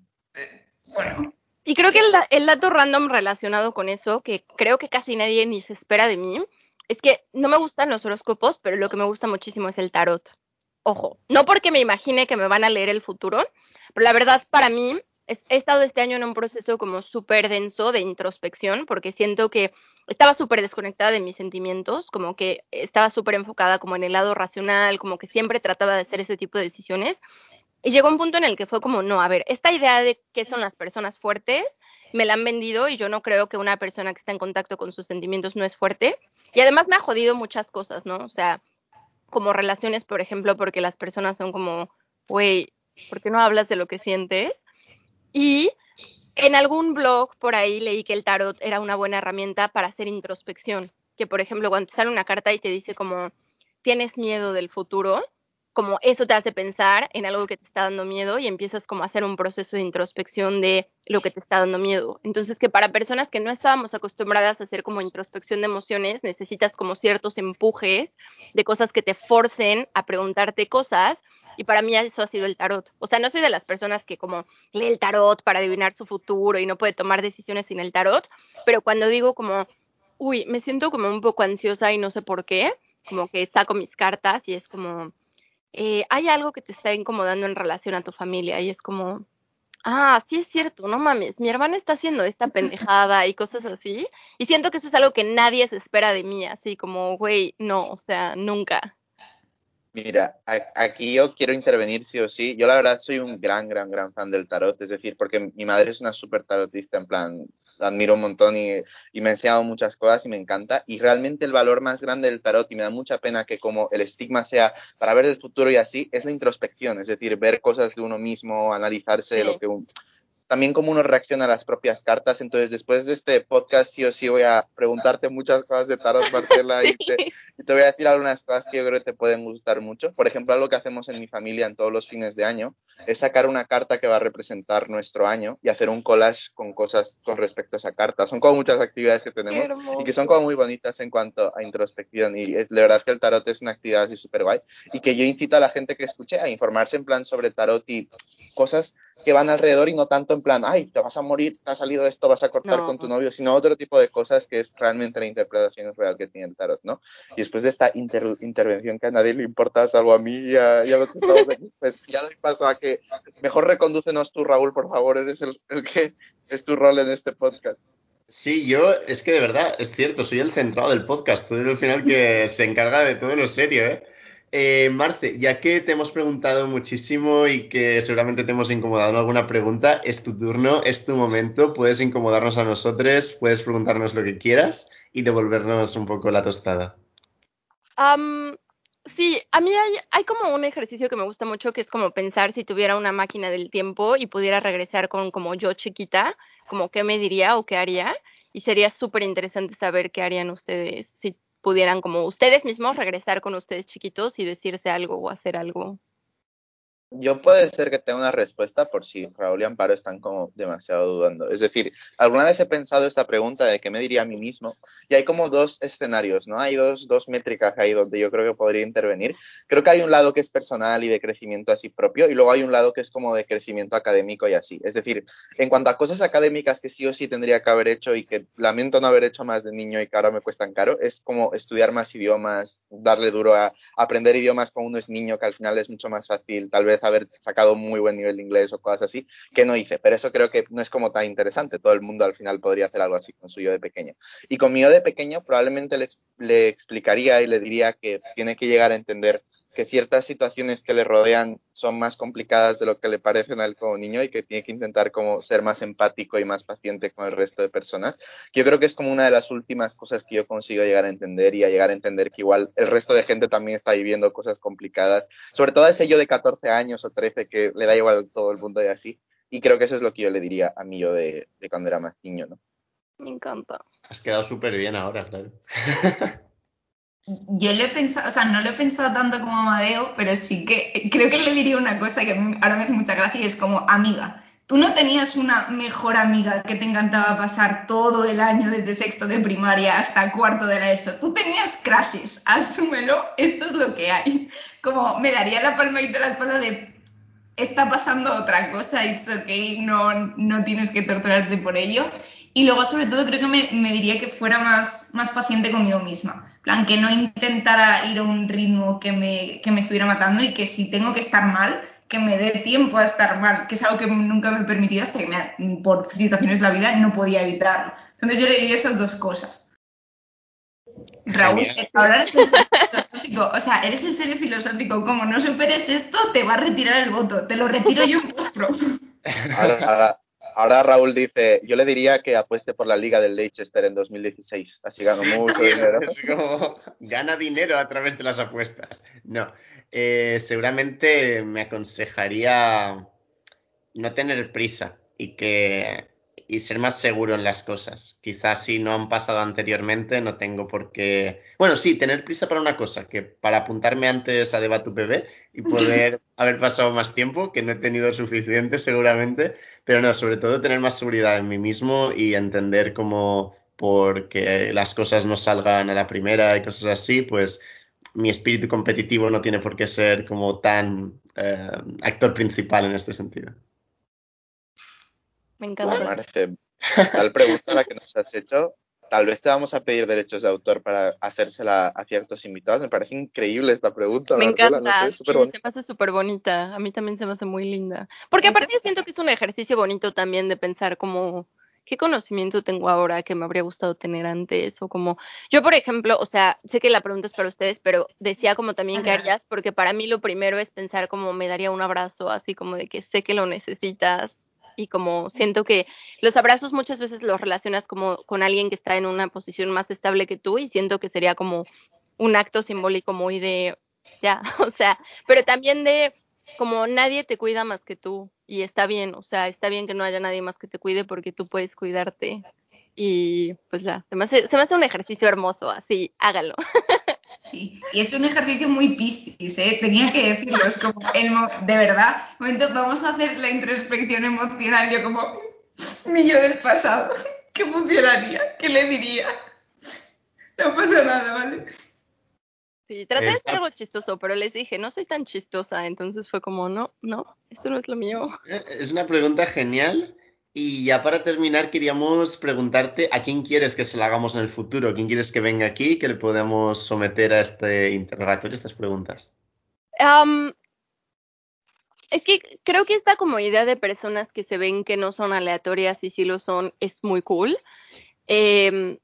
Bueno, Y creo que el, da- el dato random relacionado con eso, que creo que casi nadie ni se espera de mí, es que no me gustan los horóscopos, pero lo que me gusta muchísimo es el tarot. Ojo, no porque me imagine que me van a leer el futuro, pero la verdad para mí es- he estado este año en un proceso como súper denso de introspección, porque siento que estaba súper desconectada de mis sentimientos, como que estaba súper enfocada como en el lado racional, como que siempre trataba de hacer ese tipo de decisiones. Y llegó un punto en el que fue como, no, a ver, esta idea de qué son las personas fuertes, me la han vendido y yo no creo que una persona que está en contacto con sus sentimientos no es fuerte. Y además me ha jodido muchas cosas, ¿no? O sea, como relaciones, por ejemplo, porque las personas son como, güey, ¿por qué no hablas de lo que sientes? Y en algún blog por ahí leí que el tarot era una buena herramienta para hacer introspección. Que, por ejemplo, cuando te sale una carta y te dice como, tienes miedo del futuro, como eso te hace pensar en algo que te está dando miedo y empiezas como a hacer un proceso de introspección de lo que te está dando miedo. Entonces que para personas que no estábamos acostumbradas a hacer como introspección de emociones, necesitas como ciertos empujes de cosas que te forcen a preguntarte cosas y para mí eso ha sido el tarot. O sea, no soy de las personas que como lee el tarot para adivinar su futuro y no puede tomar decisiones sin el tarot, pero cuando digo como, uy, me siento como un poco ansiosa y no sé por qué, como que saco mis cartas y es como, eh, hay algo que te está incomodando en relación a tu familia y es como, ah, sí es cierto, no mames, mi hermana está haciendo esta (laughs) pendejada y cosas así. Y siento que eso es algo que nadie se espera de mí, así como, güey, no, o sea, nunca. Mira, aquí yo quiero intervenir sí o sí. Yo la verdad soy un gran, gran, gran fan del tarot, es decir, porque mi madre es una súper tarotista, en plan, la admiro un montón y, y me ha enseñado muchas cosas y me encanta. Y realmente el valor más grande del tarot, y me da mucha pena que como el estigma sea para ver el futuro y así, es la introspección, es decir, ver cosas de uno mismo, analizarse Sí. lo que un- también cómo uno reacciona a las propias cartas. Entonces, después de este podcast, sí o sí voy a preguntarte muchas cosas de tarot, Marcela, y te, (laughs) y te voy a decir algunas cosas que yo creo que te pueden gustar mucho. Por ejemplo, algo que hacemos en mi familia en todos los fines de año es sacar una carta que va a representar nuestro año y hacer un collage con cosas con respecto a esa carta. Son como muchas actividades que tenemos y que son como muy bonitas en cuanto a introspección. Y es, de verdad que el tarot es una actividad así súper guay y que yo incito a la gente que escuche a informarse en plan sobre tarot y cosas que van alrededor y no tanto en plan, ay, te vas a morir, te ha salido esto, vas a cortar No. con tu novio, sino otro tipo de cosas que es realmente la interpretación real que tiene el tarot, ¿no? Y después de esta inter- intervención que a nadie le importa, salvo a mí y a, y a los que estamos aquí, (laughs) pues ya doy paso a que mejor recondúcenos tú, Raúl, por favor, eres el, el que es tu rol en este podcast. Sí, yo, es que de verdad, es cierto, soy el centrado del podcast, soy el final que se encarga de todo lo serio, ¿eh? Eh, Marce, ya que te hemos preguntado muchísimo y que seguramente te hemos incomodado en alguna pregunta, es tu turno, es tu momento, puedes incomodarnos a nosotros, puedes preguntarnos lo que quieras y devolvernos un poco la tostada. sí, a mí hay, hay, como un ejercicio que me gusta mucho que es como pensar si tuviera una máquina del tiempo y pudiera regresar con como yo chiquita, como qué me diría o qué haría. Y sería súper interesante saber qué harían ustedes si pudieran como ustedes mismos regresar con ustedes chiquitos y decirse algo o hacer algo. Yo puede ser que tenga una respuesta por si Raúl y Amparo están como demasiado dudando. Es decir, alguna vez he pensado esta pregunta de qué me diría a mí mismo y hay como dos escenarios, ¿no? Hay dos, dos métricas ahí donde yo creo que podría intervenir. Creo que hay un lado que es personal y de crecimiento así propio y luego hay un lado que es como de crecimiento académico y así. Es decir, en cuanto a cosas académicas que sí o sí tendría que haber hecho y que lamento no haber hecho más de niño y que ahora me cuestan caro, es como estudiar más idiomas, darle duro a aprender idiomas cuando uno es niño, que al final es mucho más fácil, tal vez haber sacado muy buen nivel de inglés o cosas así, que no hice. Pero eso creo que no es como tan interesante. Todo el mundo al final podría hacer algo así con su yo de pequeño. Y con mi yo de pequeño probablemente le, le explicaría y le diría que tiene que llegar a entender que ciertas situaciones que le rodean son más complicadas de lo que le parecen a él como niño y que tiene que intentar como ser más empático y más paciente con el resto de personas. Yo creo que es como una de las últimas cosas que yo consigo llegar a entender y a llegar a entender que igual el resto de gente también está viviendo cosas complicadas, sobre todo ese yo de 14 años o 13 que le da igual a todo el mundo y así. Y creo que eso es lo que yo le diría a mí yo de, de cuando era más niño, ¿no? Me encanta. Has quedado súper bien ahora, claro. (laughs) Yo le he pensado, o sea, no lo he pensado tanto como Amadeo, pero sí que creo que le diría una cosa que ahora me hace mucha gracia y es como amiga. Tú no tenías una mejor amiga que te encantaba pasar todo el año desde sexto de primaria hasta cuarto de la ESO. Tú tenías crashes, asúmelo, esto es lo que hay. Como me daría la palmadita de la espalda de está pasando otra cosa, it's okay, no, no tienes que torturarte por ello. Y luego, sobre todo, creo que me, me diría que fuera más, más paciente conmigo misma plan, que no intentara ir a un ritmo que me, que me estuviera matando y que si tengo que estar mal, que me dé tiempo a estar mal, que es algo que nunca me he permitido hasta que me, por situaciones de la vida no podía evitarlo. Entonces yo le diría esas dos cosas. Raúl, ahora eres el serio filosófico, o sea, eres el serio filosófico, como no superes esto, te va a retirar el voto, te lo retiro yo en postpro. Ahora, ahora Raúl dice, yo le diría que apueste por la Liga del Leicester en 2016, así gano mucho dinero. (laughs) Es como, gana dinero a través de las apuestas. No, eh, seguramente me aconsejaría no tener prisa y que y ser más seguro en las cosas. Quizás si no han pasado anteriormente, no tengo por qué. Bueno, sí, tener prisa para una cosa, que para apuntarme antes a Debate UPB y (laughs) poder haber pasado más tiempo, que no he tenido suficiente seguramente, pero no, sobre todo tener más seguridad en mí mismo y entender cómo porque las cosas no salgan a la primera y cosas así, pues mi espíritu competitivo no tiene por qué ser como tan eh, actor principal en este sentido. Me encanta. tal pregunta la que nos has hecho. Tal vez te vamos a pedir derechos de autor para hacérsela a ciertos invitados. Me parece increíble esta pregunta. Me encanta. se me hace súper bonita. A mí también se me hace muy linda. Porque aparte yo siento que es un ejercicio bonito también de pensar como qué conocimiento tengo ahora que me habría gustado tener antes o como yo por ejemplo, o sea, sé que la pregunta es para ustedes, pero decía como también que harías porque para mí lo primero es pensar como me daría un abrazo así como de que sé que lo necesitas y como siento que los abrazos muchas veces los relacionas como con alguien que está en una posición más estable que tú y siento que sería como un acto simbólico muy de, ya, (laughs) o sea, pero también de como nadie te cuida más que tú y está bien, o sea, está bien que no haya nadie más que te cuide porque tú puedes cuidarte y pues ya, se me hace, se me hace un ejercicio hermoso, así, hágalo. (laughs) Sí, y es un ejercicio muy piscis, ¿eh? tenía que decirlo, es como, el de verdad, momento, vamos a hacer la introspección emocional, yo como, mi yo del pasado, ¿qué funcionaría? ¿Qué le diría? No pasa nada, ¿vale? Sí, traté de hacer algo chistoso, pero les dije, no soy tan chistosa, entonces fue como, no, no, esto no es lo mío. Es una pregunta genial y ya para terminar, queríamos preguntarte a quién quieres que se la hagamos en el futuro, quién quieres que venga aquí, que le podamos someter a este interrogatorio, estas preguntas. es que creo que esta como idea de personas que se ven que no son aleatorias y sí lo son es muy cool. Em,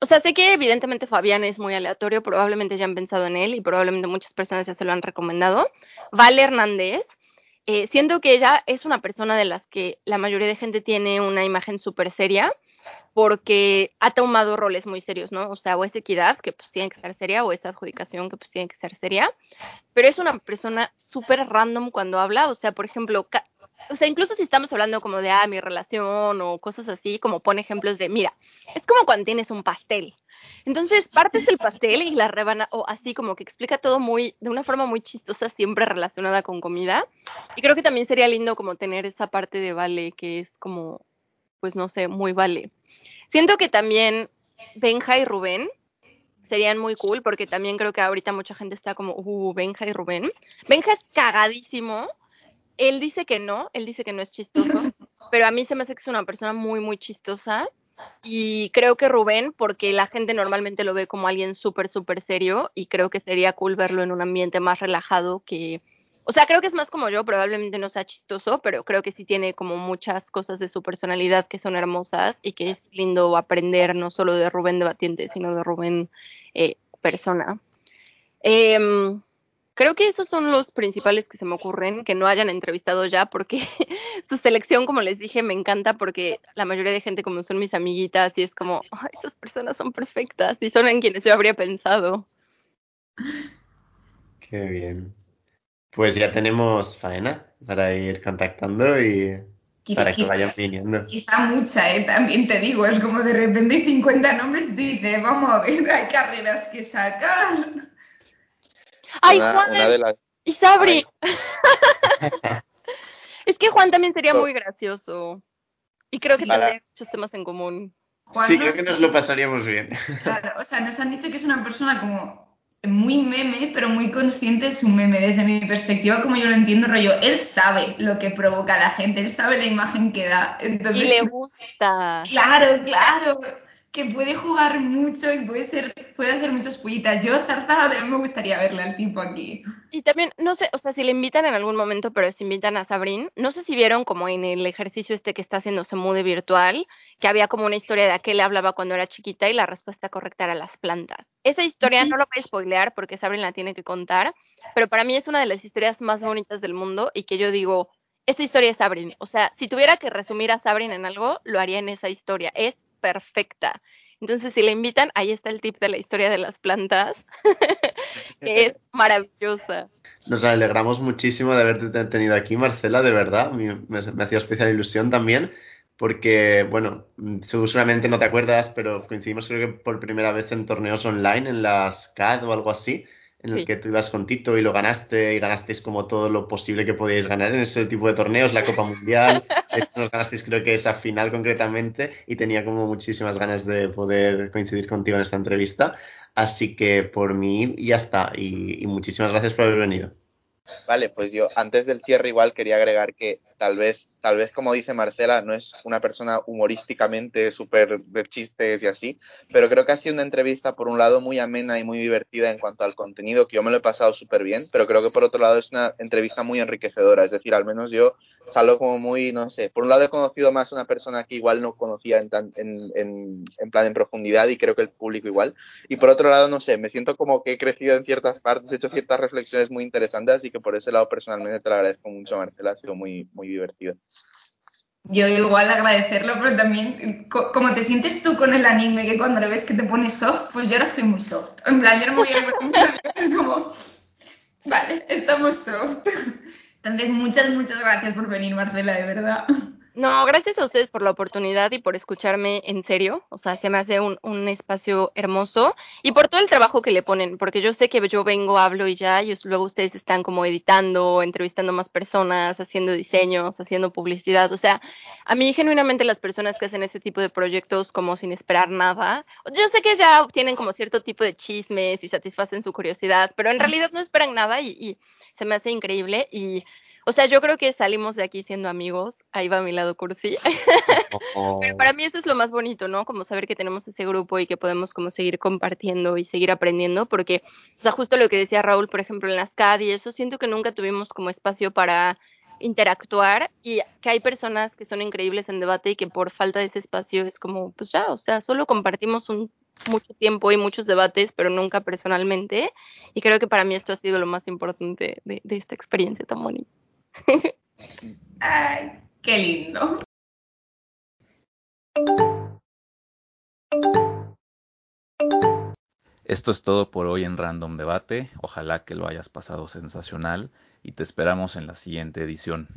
O sea, sé que evidentemente Fabián es muy aleatorio, probablemente ya han pensado en él y probablemente muchas personas ya se lo han recomendado. Vale Hernández, eh, siento que ella es una persona de las que la mayoría de gente tiene una imagen súper seria porque ha tomado roles muy serios, ¿no? O sea, o es equidad, que pues tiene que ser seria, o es adjudicación, que pues tiene que ser seria, pero es una persona súper random cuando habla, o sea, por ejemplo, o sea, incluso si estamos hablando como de, ah, mi relación o cosas así, como pone ejemplos de, mira, es como cuando tienes un pastel. Entonces, partes el pastel y la rebana, o así como que explica todo muy, de una forma muy chistosa, siempre relacionada con comida. Y creo que también sería lindo como tener esa parte de vale, que es como, pues no sé, muy vale. Siento que también Benja y Rubén serían muy cool, porque también creo que ahorita mucha gente está como, uh, Benja y Rubén. Benja es cagadísimo él dice que no, él dice que no es chistoso, (laughs) pero a mí se me hace que es una persona muy, muy chistosa. Y creo que Rubén, porque la gente normalmente lo ve como alguien súper, súper serio y creo que sería cool verlo en un ambiente más relajado que, o sea, creo que es más como yo, probablemente no sea chistoso, pero creo que sí tiene como muchas cosas de su personalidad que son hermosas y que es lindo aprender no solo de Rubén debatiente, sino de Rubén eh, persona. Eh, Creo que esos son los principales que se me ocurren, que no hayan entrevistado ya, porque (laughs) su selección, como les dije, me encanta porque la mayoría de gente, como son mis amiguitas, y es como, Ay, estas personas son perfectas y son en quienes yo habría pensado. Qué bien. Pues ya tenemos faena para ir contactando y para que vayan viniendo. Quizá mucha, ¿eh? también te digo, es como de repente hay 50 nombres y tú dices, vamos a ver, hay carreras que sacar. ¡Ay, Juan! ¡Y Sabri! (laughs) es que Juan también sería muy gracioso. Y creo que tendría muchos temas en común. sí, creo que nos lo pasaríamos bien. Claro, o sea, nos han dicho que es una persona como muy meme, pero muy consciente de su meme. Desde mi perspectiva, como yo lo entiendo, rollo, él sabe lo que provoca a la gente, él sabe la imagen que da. Entonces, y le gusta. Claro, claro que puede jugar mucho y puede ser, puede hacer muchas pullitas. Yo, Zarzada, también me gustaría verle al tipo aquí. Y también, no sé, o sea, si le invitan en algún momento, pero si invitan a Sabrín, no sé si vieron como en el ejercicio este que está haciendo Semude virtual, que había como una historia de a qué le hablaba cuando era chiquita y la respuesta correcta era las plantas. Esa historia no lo voy a spoilear porque Sabrín la tiene que contar, pero para mí es una de las historias más bonitas del mundo y que yo digo, esta historia es Sabrin. O sea, si tuviera que resumir a Sabrin en algo, lo haría en esa historia. Es perfecta. Entonces, si le invitan, ahí está el tip de la historia de las plantas, (laughs) (laughs) que es maravillosa. Nos alegramos muchísimo de haberte tenido aquí, Marcela, de verdad. Me, me hacía especial ilusión también, porque, bueno, seguramente no te acuerdas, pero coincidimos creo que por primera vez en torneos online, en las CAD o algo así en el que tú ibas con Tito y lo ganaste y ganasteis como todo lo posible que podíais ganar en ese tipo de torneos, la Copa Mundial. De hecho, nos ganasteis creo que esa final concretamente y tenía como muchísimas ganas de poder coincidir contigo en esta entrevista. Así que por mí ya está y, muchísimas gracias por haber venido. Vale, pues yo antes del cierre igual quería agregar que tal vez, tal vez como dice Marcela, no es una persona humorísticamente súper de chistes y así, pero creo que ha sido una entrevista por un lado muy amena y muy divertida en cuanto al contenido, que yo me lo he pasado súper bien, pero creo que por otro lado es una entrevista muy enriquecedora, es decir, al menos yo salgo como muy, no sé, por un lado he conocido más una persona que igual no conocía en, en, en, en plan en profundidad y creo que el público igual, y por otro lado, no sé, me siento como que he crecido en ciertas partes, he hecho ciertas reflexiones muy interesantes y que por ese lado personalmente te lo agradezco mucho, Marcela, ha sido muy, muy divertido. Yo igual agradecerlo, pero también, como te sientes tú con el anime, que cuando le ves que te pones soft, pues yo ahora estoy muy soft. En plan, yo no me voy a (laughs) es como, vale, estamos soft. Entonces, muchas, muchas gracias por venir, Marcela, de verdad. No, gracias a ustedes por la oportunidad y por escucharme en serio. O sea, se me hace un, un, espacio hermoso y por todo el trabajo que le ponen, porque yo sé que yo vengo, hablo y ya, y luego ustedes están como editando, entrevistando más personas, haciendo diseños, haciendo publicidad. O sea, a mí genuinamente las personas que hacen ese tipo de proyectos como sin esperar nada, yo sé que ya obtienen como cierto tipo de chismes y satisfacen su curiosidad, pero en realidad no esperan nada y, y se me hace increíble y o sea, yo creo que salimos de aquí siendo amigos. Ahí va mi lado cursi. (laughs) Pero para mí eso es lo más bonito, ¿no? Como saber que tenemos ese grupo y que podemos como seguir compartiendo y seguir aprendiendo, porque, o sea, justo lo que decía Raúl, por ejemplo, en las CAD y eso, siento que nunca tuvimos como espacio para interactuar y que hay personas que son increíbles en debate y que por falta de ese espacio es como, pues ya, o sea, solo compartimos un mucho tiempo y muchos debates, pero nunca personalmente. Y creo que para mí esto ha sido lo más importante de, de esta experiencia tan bonita. (laughs) Ay, qué lindo. Esto es todo por hoy en Random Debate. Ojalá que lo hayas pasado sensacional y te esperamos en la siguiente edición.